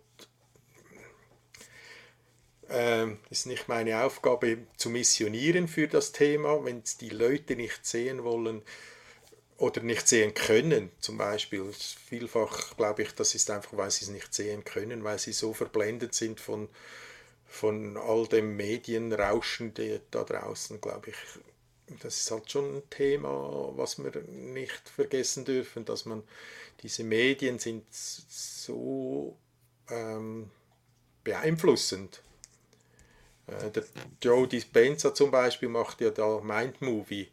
äh, ist nicht meine Aufgabe zu missionieren für das Thema, wenn es die Leute nicht sehen wollen oder nicht sehen können, zum Beispiel. Vielfach glaube ich, das ist einfach, weil sie es nicht sehen können, weil sie so verblendet sind von von all dem Medienrauschen da draußen, glaube ich, das ist halt schon ein Thema, was wir nicht vergessen dürfen, dass man diese Medien sind so ähm, beeinflussend. Äh, der Joe Dispenza zum Beispiel macht ja da Mind Movie.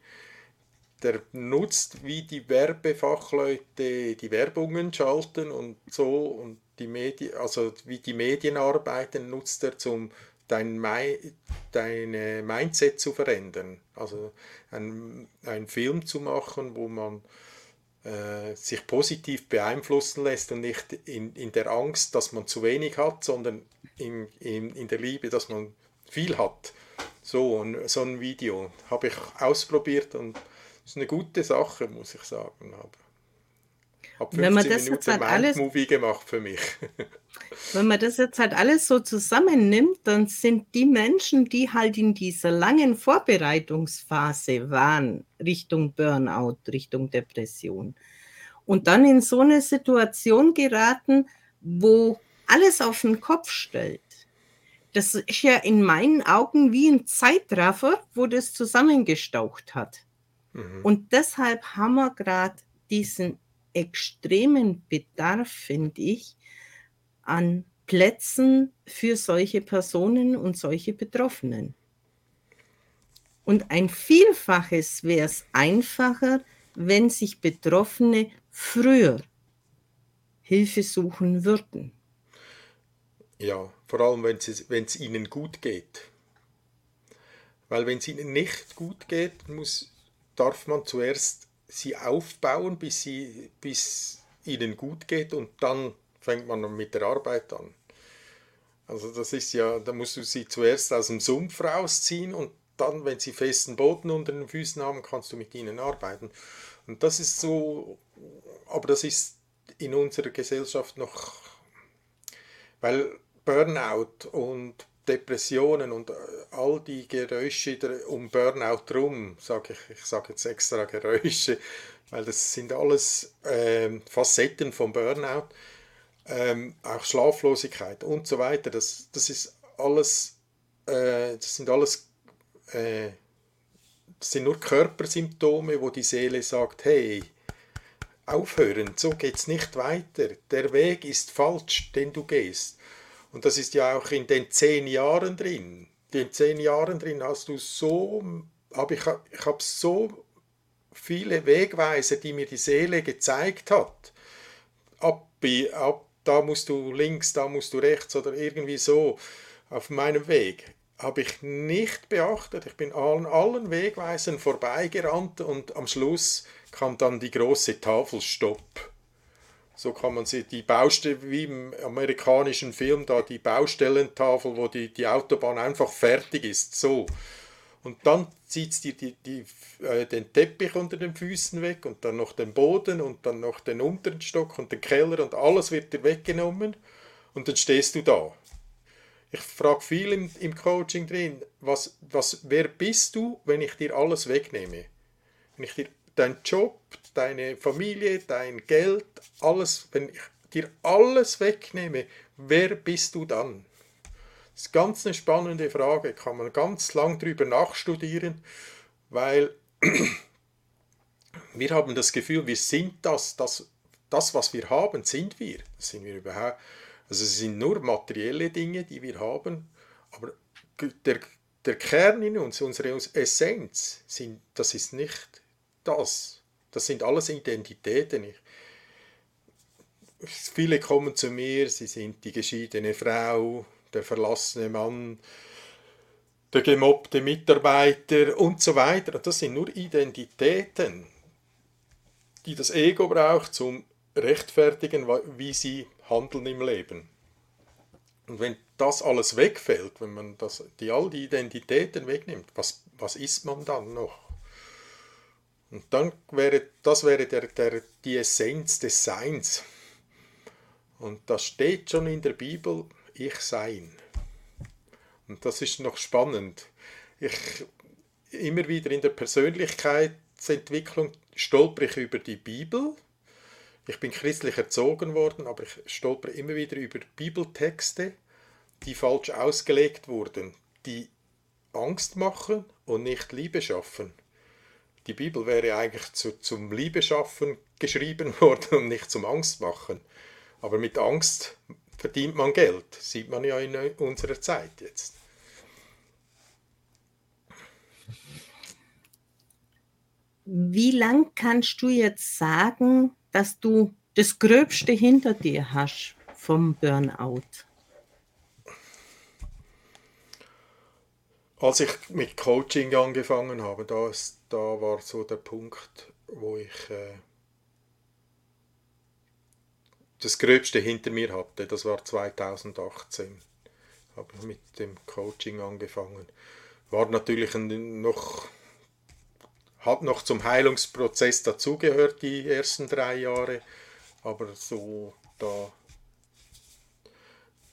Der nutzt, wie die Werbefachleute die Werbungen schalten und so und die Medien, also wie die Medien arbeiten, nutzt er zum dein deine Mindset zu verändern. Also einen Film zu machen, wo man äh, sich positiv beeinflussen lässt und nicht in, in der Angst, dass man zu wenig hat, sondern in, in, in der Liebe, dass man viel hat. So, ein, so ein Video habe ich ausprobiert und ist eine gute Sache, muss ich sagen. Aber habe 15 wenn man das Minuten halt alles, Movie gemacht für mich. wenn man das jetzt halt alles so zusammennimmt, dann sind die Menschen, die halt in dieser langen Vorbereitungsphase waren, Richtung Burnout, Richtung Depression, und dann in so eine Situation geraten, wo alles auf den Kopf stellt. Das ist ja in meinen Augen wie ein Zeitraffer, wo das zusammengestaucht hat. Mhm. Und deshalb haben wir gerade diesen extremen Bedarf, finde ich, an Plätzen für solche Personen und solche Betroffenen. Und ein Vielfaches wäre es einfacher, wenn sich Betroffene früher Hilfe suchen würden. Ja, vor allem wenn es ihnen gut geht. Weil wenn es ihnen nicht gut geht, muss, darf man zuerst sie aufbauen, bis, sie, bis ihnen gut geht und dann fängt man mit der Arbeit an. Also das ist ja, da musst du sie zuerst aus dem Sumpf rausziehen und dann, wenn sie festen Boden unter den Füßen haben, kannst du mit ihnen arbeiten. Und das ist so, aber das ist in unserer Gesellschaft noch, weil Burnout und Depressionen und äh, all die Geräusche um Burnout rum, sage ich, ich sage jetzt extra Geräusche, weil das sind alles äh, Facetten vom Burnout, ähm, auch Schlaflosigkeit und so weiter. Das, das ist alles, äh, das sind alles, äh, das sind nur Körpersymptome, wo die Seele sagt, hey, aufhören, so geht's nicht weiter. Der Weg ist falsch, den du gehst. Und das ist ja auch in den zehn Jahren drin. In den zehn Jahren drin hast du so, hab ich, ich habe so viele Wegweiser, die mir die Seele gezeigt hat. Ab, ab, da musst du links, da musst du rechts oder irgendwie so auf meinem Weg. Habe ich nicht beachtet. Ich bin an allen Wegweisern vorbeigerannt und am Schluss kam dann die große Tafel Stopp. So kann man sie, die Baustelle, wie im amerikanischen Film, da die Baustellentafel, wo die, die Autobahn einfach fertig ist, so. Und dann zieht dir die, die, äh, den Teppich unter den Füßen weg und dann noch den Boden und dann noch den unteren Stock und den Keller und alles wird dir weggenommen und dann stehst du da. Ich frage viel im, im Coaching drin, was, was, wer bist du, wenn ich dir alles wegnehme? Wenn ich dir deinen Job, deine Familie, dein Geld, alles, wenn ich dir alles wegnehme, wer bist du dann? Das ist ganz eine spannende Frage, kann man ganz lang drüber nachstudieren, weil wir haben das Gefühl, wir sind das, das, das was wir haben, sind wir. Das sind wir überhaupt. Also es sind nur materielle Dinge, die wir haben, aber der, der Kern in uns, unsere Essenz, sind, das ist nicht das. Das sind alles Identitäten. Ich, viele kommen zu mir, sie sind die geschiedene Frau, der verlassene Mann, der gemobbte Mitarbeiter und so weiter. Das sind nur Identitäten, die das Ego braucht zum Rechtfertigen, wie sie handeln im Leben. Und wenn das alles wegfällt, wenn man das, die, all die Identitäten wegnimmt, was, was ist man dann noch? Und dann wäre, das wäre der, der, die Essenz des Seins. Und das steht schon in der Bibel, ich sein. Und das ist noch spannend. Ich, immer wieder in der Persönlichkeitsentwicklung stolper ich über die Bibel. Ich bin christlich erzogen worden, aber ich stolper immer wieder über Bibeltexte, die falsch ausgelegt wurden, die Angst machen und nicht Liebe schaffen die Bibel wäre eigentlich zu, zum Liebeschaffen geschrieben worden und nicht zum Angstmachen. Aber mit Angst verdient man Geld, sieht man ja in unserer Zeit jetzt. Wie lang kannst du jetzt sagen, dass du das Gröbste hinter dir hast vom Burnout? Als ich mit Coaching angefangen habe, da, ist, da war so der Punkt, wo ich äh, das Gröbste hinter mir hatte. Das war 2018. Habe ich mit dem Coaching angefangen. War natürlich noch, hat noch zum Heilungsprozess dazugehört, die ersten drei Jahre. Aber so da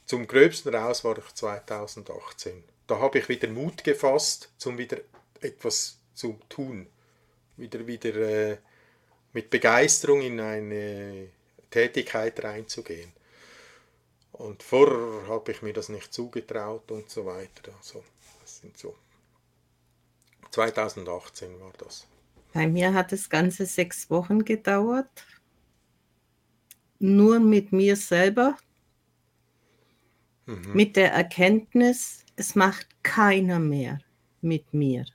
zum Gröbsten raus war ich 2018 da habe ich wieder Mut gefasst, um wieder etwas zu tun. Wieder, wieder äh, mit Begeisterung in eine Tätigkeit reinzugehen. Und vorher habe ich mir das nicht zugetraut und so weiter. Also, das sind so. 2018 war das. Bei mir hat das Ganze sechs Wochen gedauert. Nur mit mir selber. Mhm. Mit der Erkenntnis, es macht keiner mehr mit mir.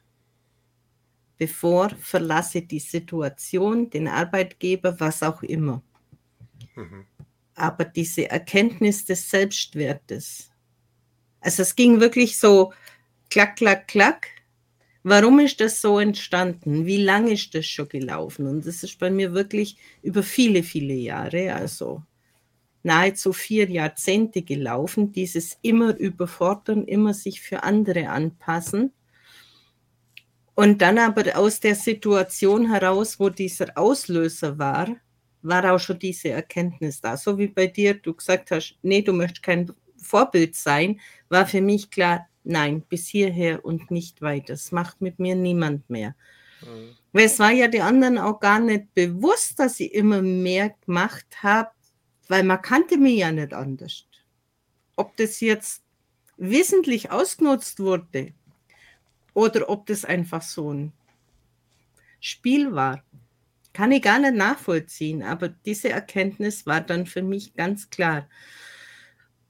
Bevor verlasse die Situation, den Arbeitgeber, was auch immer. Mhm. Aber diese Erkenntnis des Selbstwertes, also es ging wirklich so klack, klack, klack. Warum ist das so entstanden? Wie lange ist das schon gelaufen? Und das ist bei mir wirklich über viele, viele Jahre. Also nahezu vier Jahrzehnte gelaufen, dieses immer überfordern, immer sich für andere anpassen. Und dann aber aus der Situation heraus, wo dieser Auslöser war, war auch schon diese Erkenntnis da. So wie bei dir, du gesagt hast, nee, du möchtest kein Vorbild sein, war für mich klar, nein, bis hierher und nicht weiter. Das macht mit mir niemand mehr. Mhm. Weil es war ja die anderen auch gar nicht bewusst, dass ich immer mehr gemacht habe, weil man kannte mich ja nicht anders. Ob das jetzt wissentlich ausgenutzt wurde oder ob das einfach so ein Spiel war, kann ich gar nicht nachvollziehen. Aber diese Erkenntnis war dann für mich ganz klar.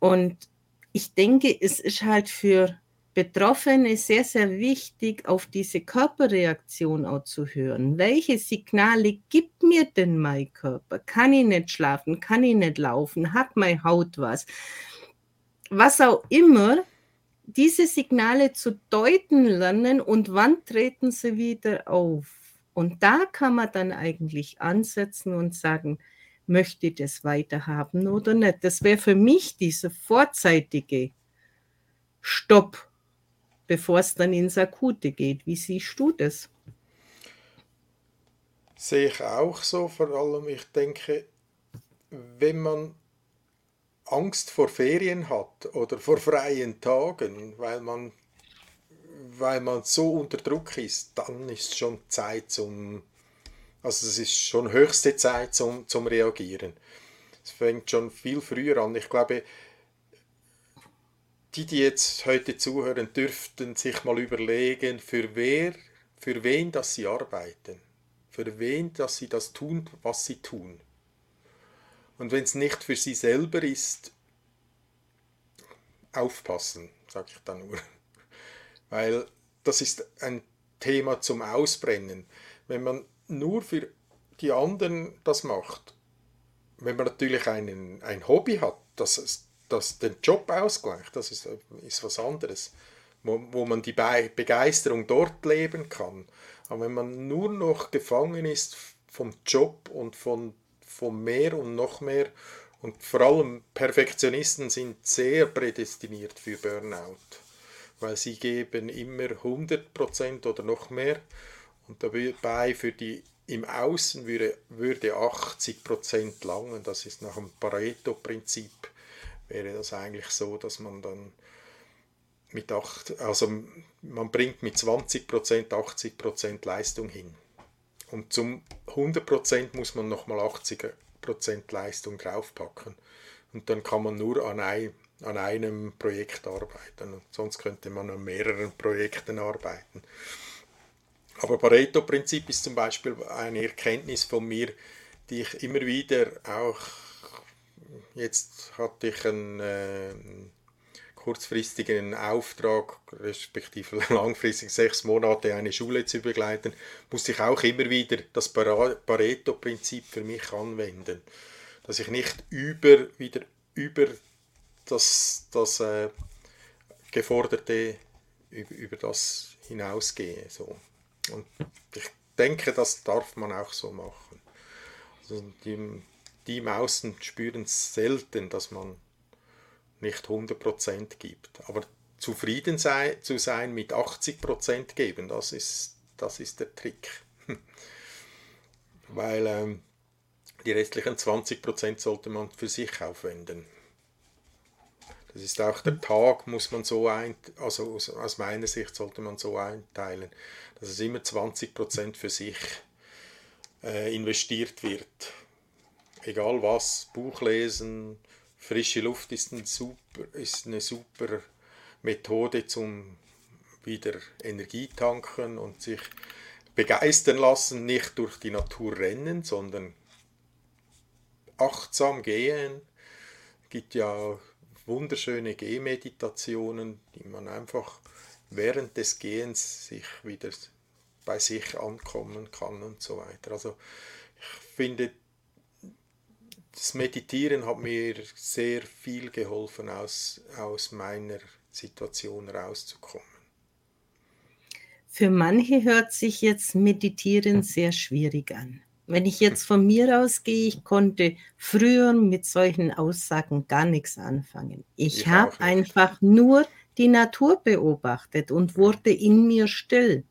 Und ich denke, es ist halt für Betroffene sehr, sehr wichtig, auf diese Körperreaktion auch zu hören. Welche Signale gibt mir denn mein Körper? Kann ich nicht schlafen? Kann ich nicht laufen? Hat meine Haut was? Was auch immer, diese Signale zu deuten lernen und wann treten sie wieder auf? Und da kann man dann eigentlich ansetzen und sagen, möchte ich das weiterhaben oder nicht? Das wäre für mich dieser vorzeitige Stopp bevor es dann ins Akute geht. Wie siehst du das? Sehe ich auch so, vor allem ich denke, wenn man Angst vor Ferien hat oder vor freien Tagen, weil man, weil man so unter Druck ist, dann ist schon Zeit zum, also es ist schon höchste Zeit zum, zum Reagieren. Es fängt schon viel früher an. Ich glaube, die, die jetzt heute zuhören, dürften sich mal überlegen, für wer, für wen dass sie arbeiten, für wen dass sie das tun, was sie tun. Und wenn es nicht für sie selber ist, aufpassen, sage ich dann nur. Weil das ist ein Thema zum Ausbrennen. Wenn man nur für die anderen das macht, wenn man natürlich einen, ein Hobby hat, das das den Job ausgleicht, das ist, ist was anderes, wo, wo man die Be Begeisterung dort leben kann. Aber wenn man nur noch gefangen ist vom Job und von, von mehr und noch mehr, und vor allem Perfektionisten sind sehr prädestiniert für Burnout, weil sie geben immer 100% oder noch mehr und dabei für die im Außen würde, würde 80% langen. Das ist nach dem Pareto-Prinzip wäre das eigentlich so, dass man dann mit 8, also man bringt mit 20% 80% Leistung hin. Und zum 100% muss man nochmal 80% Leistung draufpacken. Und dann kann man nur an, ein, an einem Projekt arbeiten. Und sonst könnte man an mehreren Projekten arbeiten. Aber Pareto-Prinzip ist zum Beispiel eine Erkenntnis von mir, die ich immer wieder auch Jetzt hatte ich einen äh, kurzfristigen Auftrag, respektive langfristig sechs Monate eine Schule zu begleiten, musste ich auch immer wieder das Pareto-Prinzip für mich anwenden. Dass ich nicht über, wieder über das, das äh, Geforderte, über, über das hinausgehe. So. Und ich denke, das darf man auch so machen. Also die, die im Außen spüren selten, dass man nicht 100% gibt. Aber zufrieden sei, zu sein mit 80% geben, das ist, das ist der Trick. Weil ähm, die restlichen 20% sollte man für sich aufwenden. Das ist auch der Tag, muss man so ein, also aus, aus meiner Sicht sollte man so einteilen, dass es immer 20% für sich äh, investiert wird egal was, Buch lesen, frische Luft ist, ein super, ist eine super Methode zum wieder Energie tanken und sich begeistern lassen, nicht durch die Natur rennen, sondern achtsam gehen. Es gibt ja wunderschöne Gehmeditationen, die man einfach während des Gehens sich wieder bei sich ankommen kann und so weiter. Also ich finde, das Meditieren hat mir sehr viel geholfen, aus, aus meiner Situation rauszukommen. Für manche hört sich jetzt Meditieren sehr schwierig an. Wenn ich jetzt von mir ausgehe, ich konnte früher mit solchen Aussagen gar nichts anfangen. Ich, ich habe einfach nur die Natur beobachtet und wurde in mir still.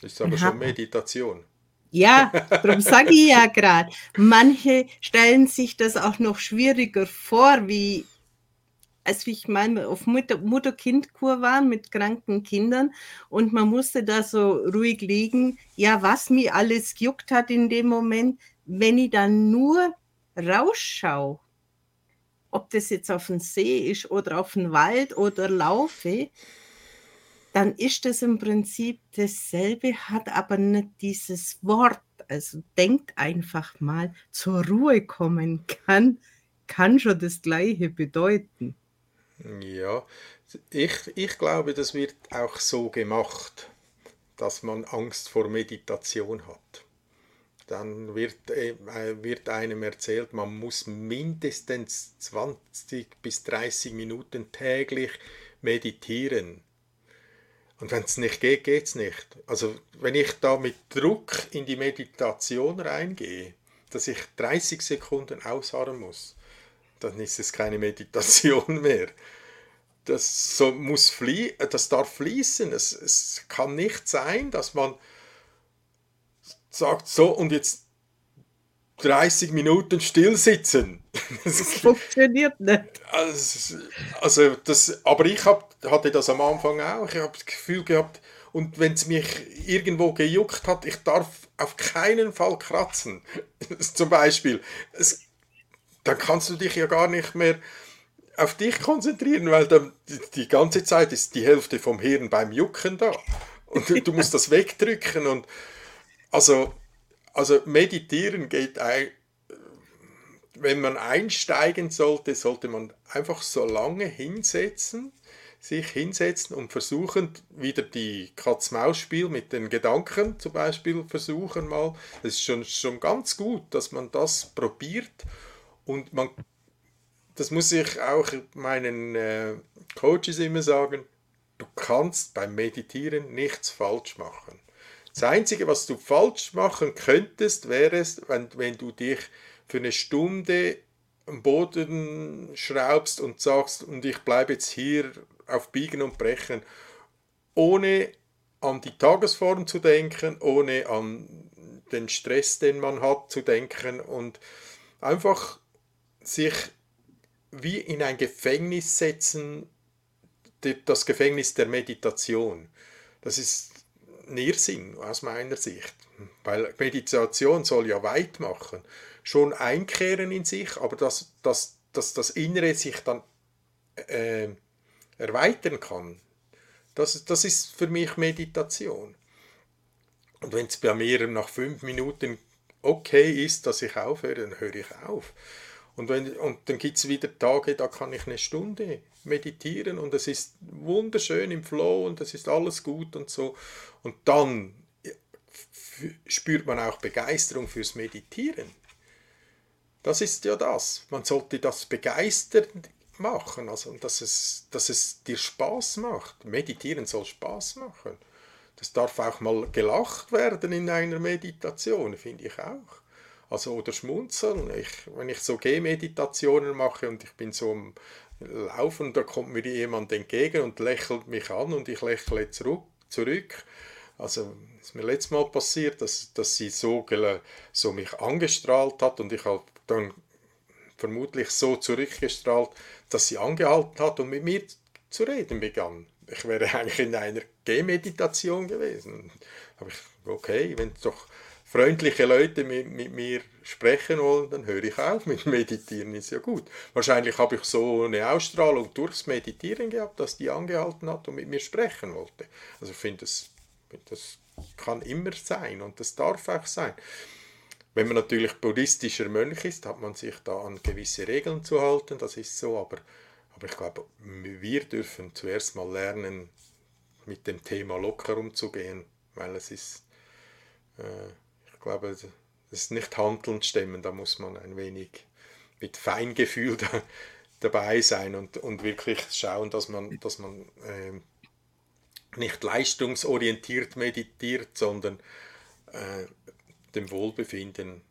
Das ist aber schon Meditation. Ja, darum sage ich ja gerade, manche stellen sich das auch noch schwieriger vor, wie als ich mal auf Mutter-Kind-Kur war mit kranken Kindern und man musste da so ruhig liegen, ja, was mir alles gejuckt hat in dem Moment, wenn ich dann nur rausschaue, ob das jetzt auf den See ist oder auf den Wald oder laufe, dann ist das im Prinzip dasselbe, hat aber nicht dieses Wort. Also denkt einfach mal, zur Ruhe kommen kann, kann schon das Gleiche bedeuten. Ja, ich, ich glaube, das wird auch so gemacht, dass man Angst vor Meditation hat. Dann wird, äh, wird einem erzählt, man muss mindestens 20 bis 30 Minuten täglich meditieren. Und wenn es nicht geht, geht es nicht. Also wenn ich da mit Druck in die Meditation reingehe, dass ich 30 Sekunden ausharren muss, dann ist es keine Meditation mehr. Das so muss flie das darf fließen. Es, es kann nicht sein, dass man sagt, so und jetzt 30 Minuten still sitzen. Das funktioniert nicht. Also, also das, aber ich hab, hatte das am Anfang auch. Ich habe das Gefühl gehabt, und wenn es mich irgendwo gejuckt hat, ich darf auf keinen Fall kratzen. Zum Beispiel. Es, dann kannst du dich ja gar nicht mehr auf dich konzentrieren, weil dann die, die ganze Zeit ist die Hälfte vom Hirn beim Jucken da. Und du musst das wegdrücken. Und also, also meditieren geht ein, wenn man einsteigen sollte, sollte man einfach so lange hinsetzen, sich hinsetzen und versuchen, wieder die Katz-Maus-Spiel mit den Gedanken zum Beispiel versuchen mal. Das ist schon, schon ganz gut, dass man das probiert und man, das muss ich auch meinen äh, Coaches immer sagen, du kannst beim Meditieren nichts falsch machen. Das Einzige, was du falsch machen könntest, wäre es, wenn, wenn du dich für eine Stunde am Boden schraubst und sagst, und ich bleibe jetzt hier auf Biegen und Brechen, ohne an die Tagesform zu denken, ohne an den Stress, den man hat, zu denken und einfach sich wie in ein Gefängnis setzen, das Gefängnis der Meditation. Das ist ein Irrsinn aus meiner Sicht, weil Meditation soll ja weit machen, schon einkehren in sich, aber dass, dass, dass das Innere sich dann äh, erweitern kann, das, das ist für mich Meditation. Und wenn es bei mir nach fünf Minuten okay ist, dass ich aufhöre, dann höre ich auf. Und, wenn, und dann gibt es wieder Tage, da kann ich eine Stunde meditieren und es ist wunderschön im Flow und es ist alles gut und so. Und dann spürt man auch Begeisterung fürs Meditieren. Das ist ja das. Man sollte das begeistert machen, also dass es, dass es dir Spaß macht. Meditieren soll Spaß machen. Das darf auch mal gelacht werden in einer Meditation, finde ich auch. Also oder schmunzeln. Ich, wenn ich so Gehmeditationen mache und ich bin so am Laufen, da kommt mir jemand entgegen und lächelt mich an und ich lächle zurück. zurück. Also ist mir letztes Mal passiert, dass, dass sie so, so mich angestrahlt hat und ich halt dann vermutlich so zurückgestrahlt, dass sie angehalten hat und mit mir zu reden begann. Ich wäre eigentlich in einer Gehmeditation gewesen. Aber ich, okay, wenn doch freundliche Leute mit, mit, mir sprechen wollen, dann höre ich auf mit Meditieren, ist ja gut. Wahrscheinlich habe ich so eine Ausstrahlung durchs Meditieren gehabt, dass die angehalten hat und mit mir sprechen wollte. Also ich finde, das, das kann immer sein und das darf auch sein. Wenn man natürlich buddhistischer Mönch ist, hat man sich da an gewisse Regeln zu halten, das ist so, aber, aber ich glaube, wir dürfen zuerst mal lernen, mit dem Thema locker umzugehen, weil es ist, äh, ich glaube, es ist nicht handelnd stemmen, da muss man ein wenig mit Feingefühl da, dabei sein und, und wirklich schauen, dass man, dass man äh, nicht leistungsorientiert meditiert, sondern äh, dem Wohlbefinden.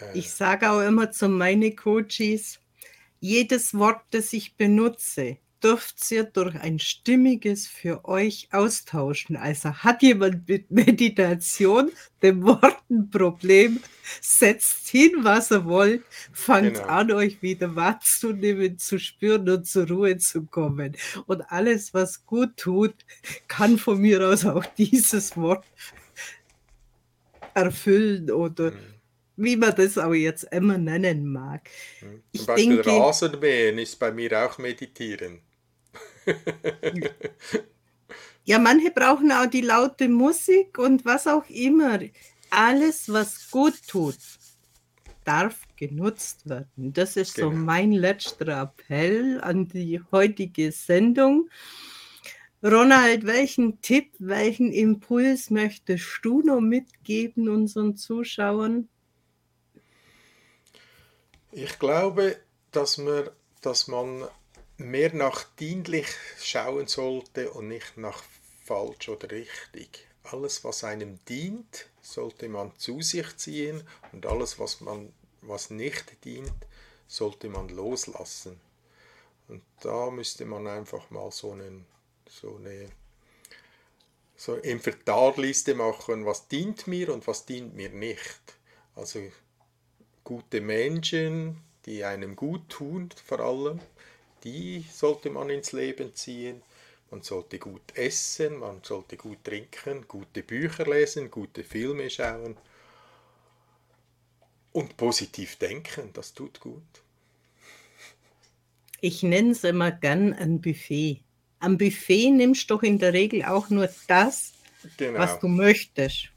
Äh ich sage auch immer zu meinen Coaches, jedes Wort, das ich benutze, dürft ihr durch ein stimmiges für euch austauschen. Also hat jemand mit Meditation, dem Wortenproblem, setzt hin, was ihr wollt, fangt Genau. an, euch wieder wahrzunehmen, zu spüren und zur Ruhe zu kommen. Und alles, was gut tut, kann von mir aus auch dieses Wort erfüllen oder Mhm. wie man das auch jetzt immer nennen mag. Zum Ich Beispiel denke, Rasenmähen ist bei mir auch Meditieren. ja, manche brauchen auch die laute Musik und was auch immer. Alles, was gut tut, darf genutzt werden. Das ist so Genau. mein letzter Appell an die heutige Sendung. Ronald, welchen Tipp, welchen Impuls möchtest du noch mitgeben unseren Zuschauern? Ich glaube, dass man, dass man mehr nach dienlich schauen sollte und nicht nach falsch oder richtig. Alles, was einem dient, sollte man zu sich ziehen und alles, was man was nicht dient, sollte man loslassen. Und da müsste man einfach mal so, einen, so eine so Inventarliste machen, was dient mir und was dient mir nicht. Also gute Menschen, die einem gut tun, vor allem, die sollte man ins Leben ziehen. Man sollte gut essen, man sollte gut trinken, gute Bücher lesen, gute Filme schauen und positiv denken, das tut gut. Ich nenne es immer gern ein Buffet. Am Buffet nimmst du doch in der Regel auch nur das, Genau. was du möchtest.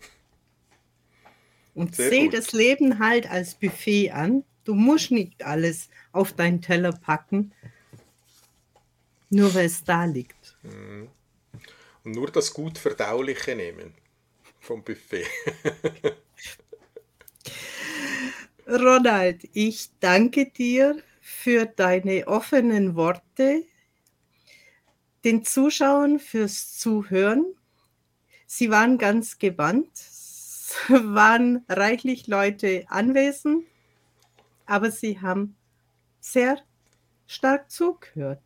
Und Sehr seh gut. das Leben halt als Buffet an. Du musst nicht alles auf deinen Teller packen, nur weil es da liegt. Und nur das gut Verdauliche nehmen vom Buffet. Ronald, ich danke dir für deine offenen Worte, den Zuschauern fürs Zuhören. Sie waren ganz gebannt, es waren reichlich Leute anwesend, aber sie haben sehr stark zugehört.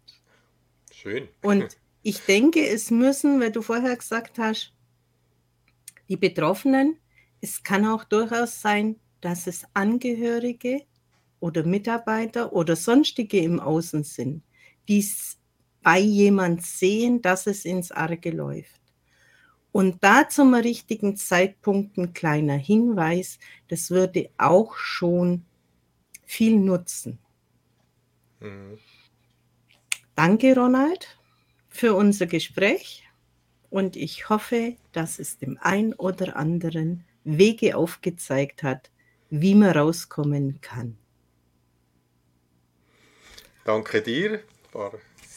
Schön. Und ich denke, es müssen, weil du vorher gesagt hast, die Betroffenen, es kann auch durchaus sein, dass es Angehörige oder Mitarbeiter oder sonstige im Außen sind, die es bei jemand sehen, dass es ins Arge läuft. Und da zum richtigen Zeitpunkt ein kleiner Hinweis, das würde auch schon viel nutzen. Mhm. Danke, Ronald, für unser Gespräch und ich hoffe, dass es dem ein oder anderen Wege aufgezeigt hat, wie man rauskommen kann. Danke dir, war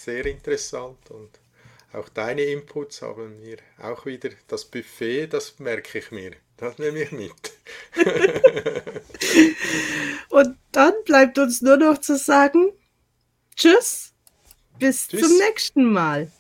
sehr interessant und auch deine Inputs haben mir auch wieder das Buffet, das merke ich mir. Das nehme ich mit. Und dann bleibt uns nur noch zu sagen, tschüss, bis Tschüss. zum nächsten Mal.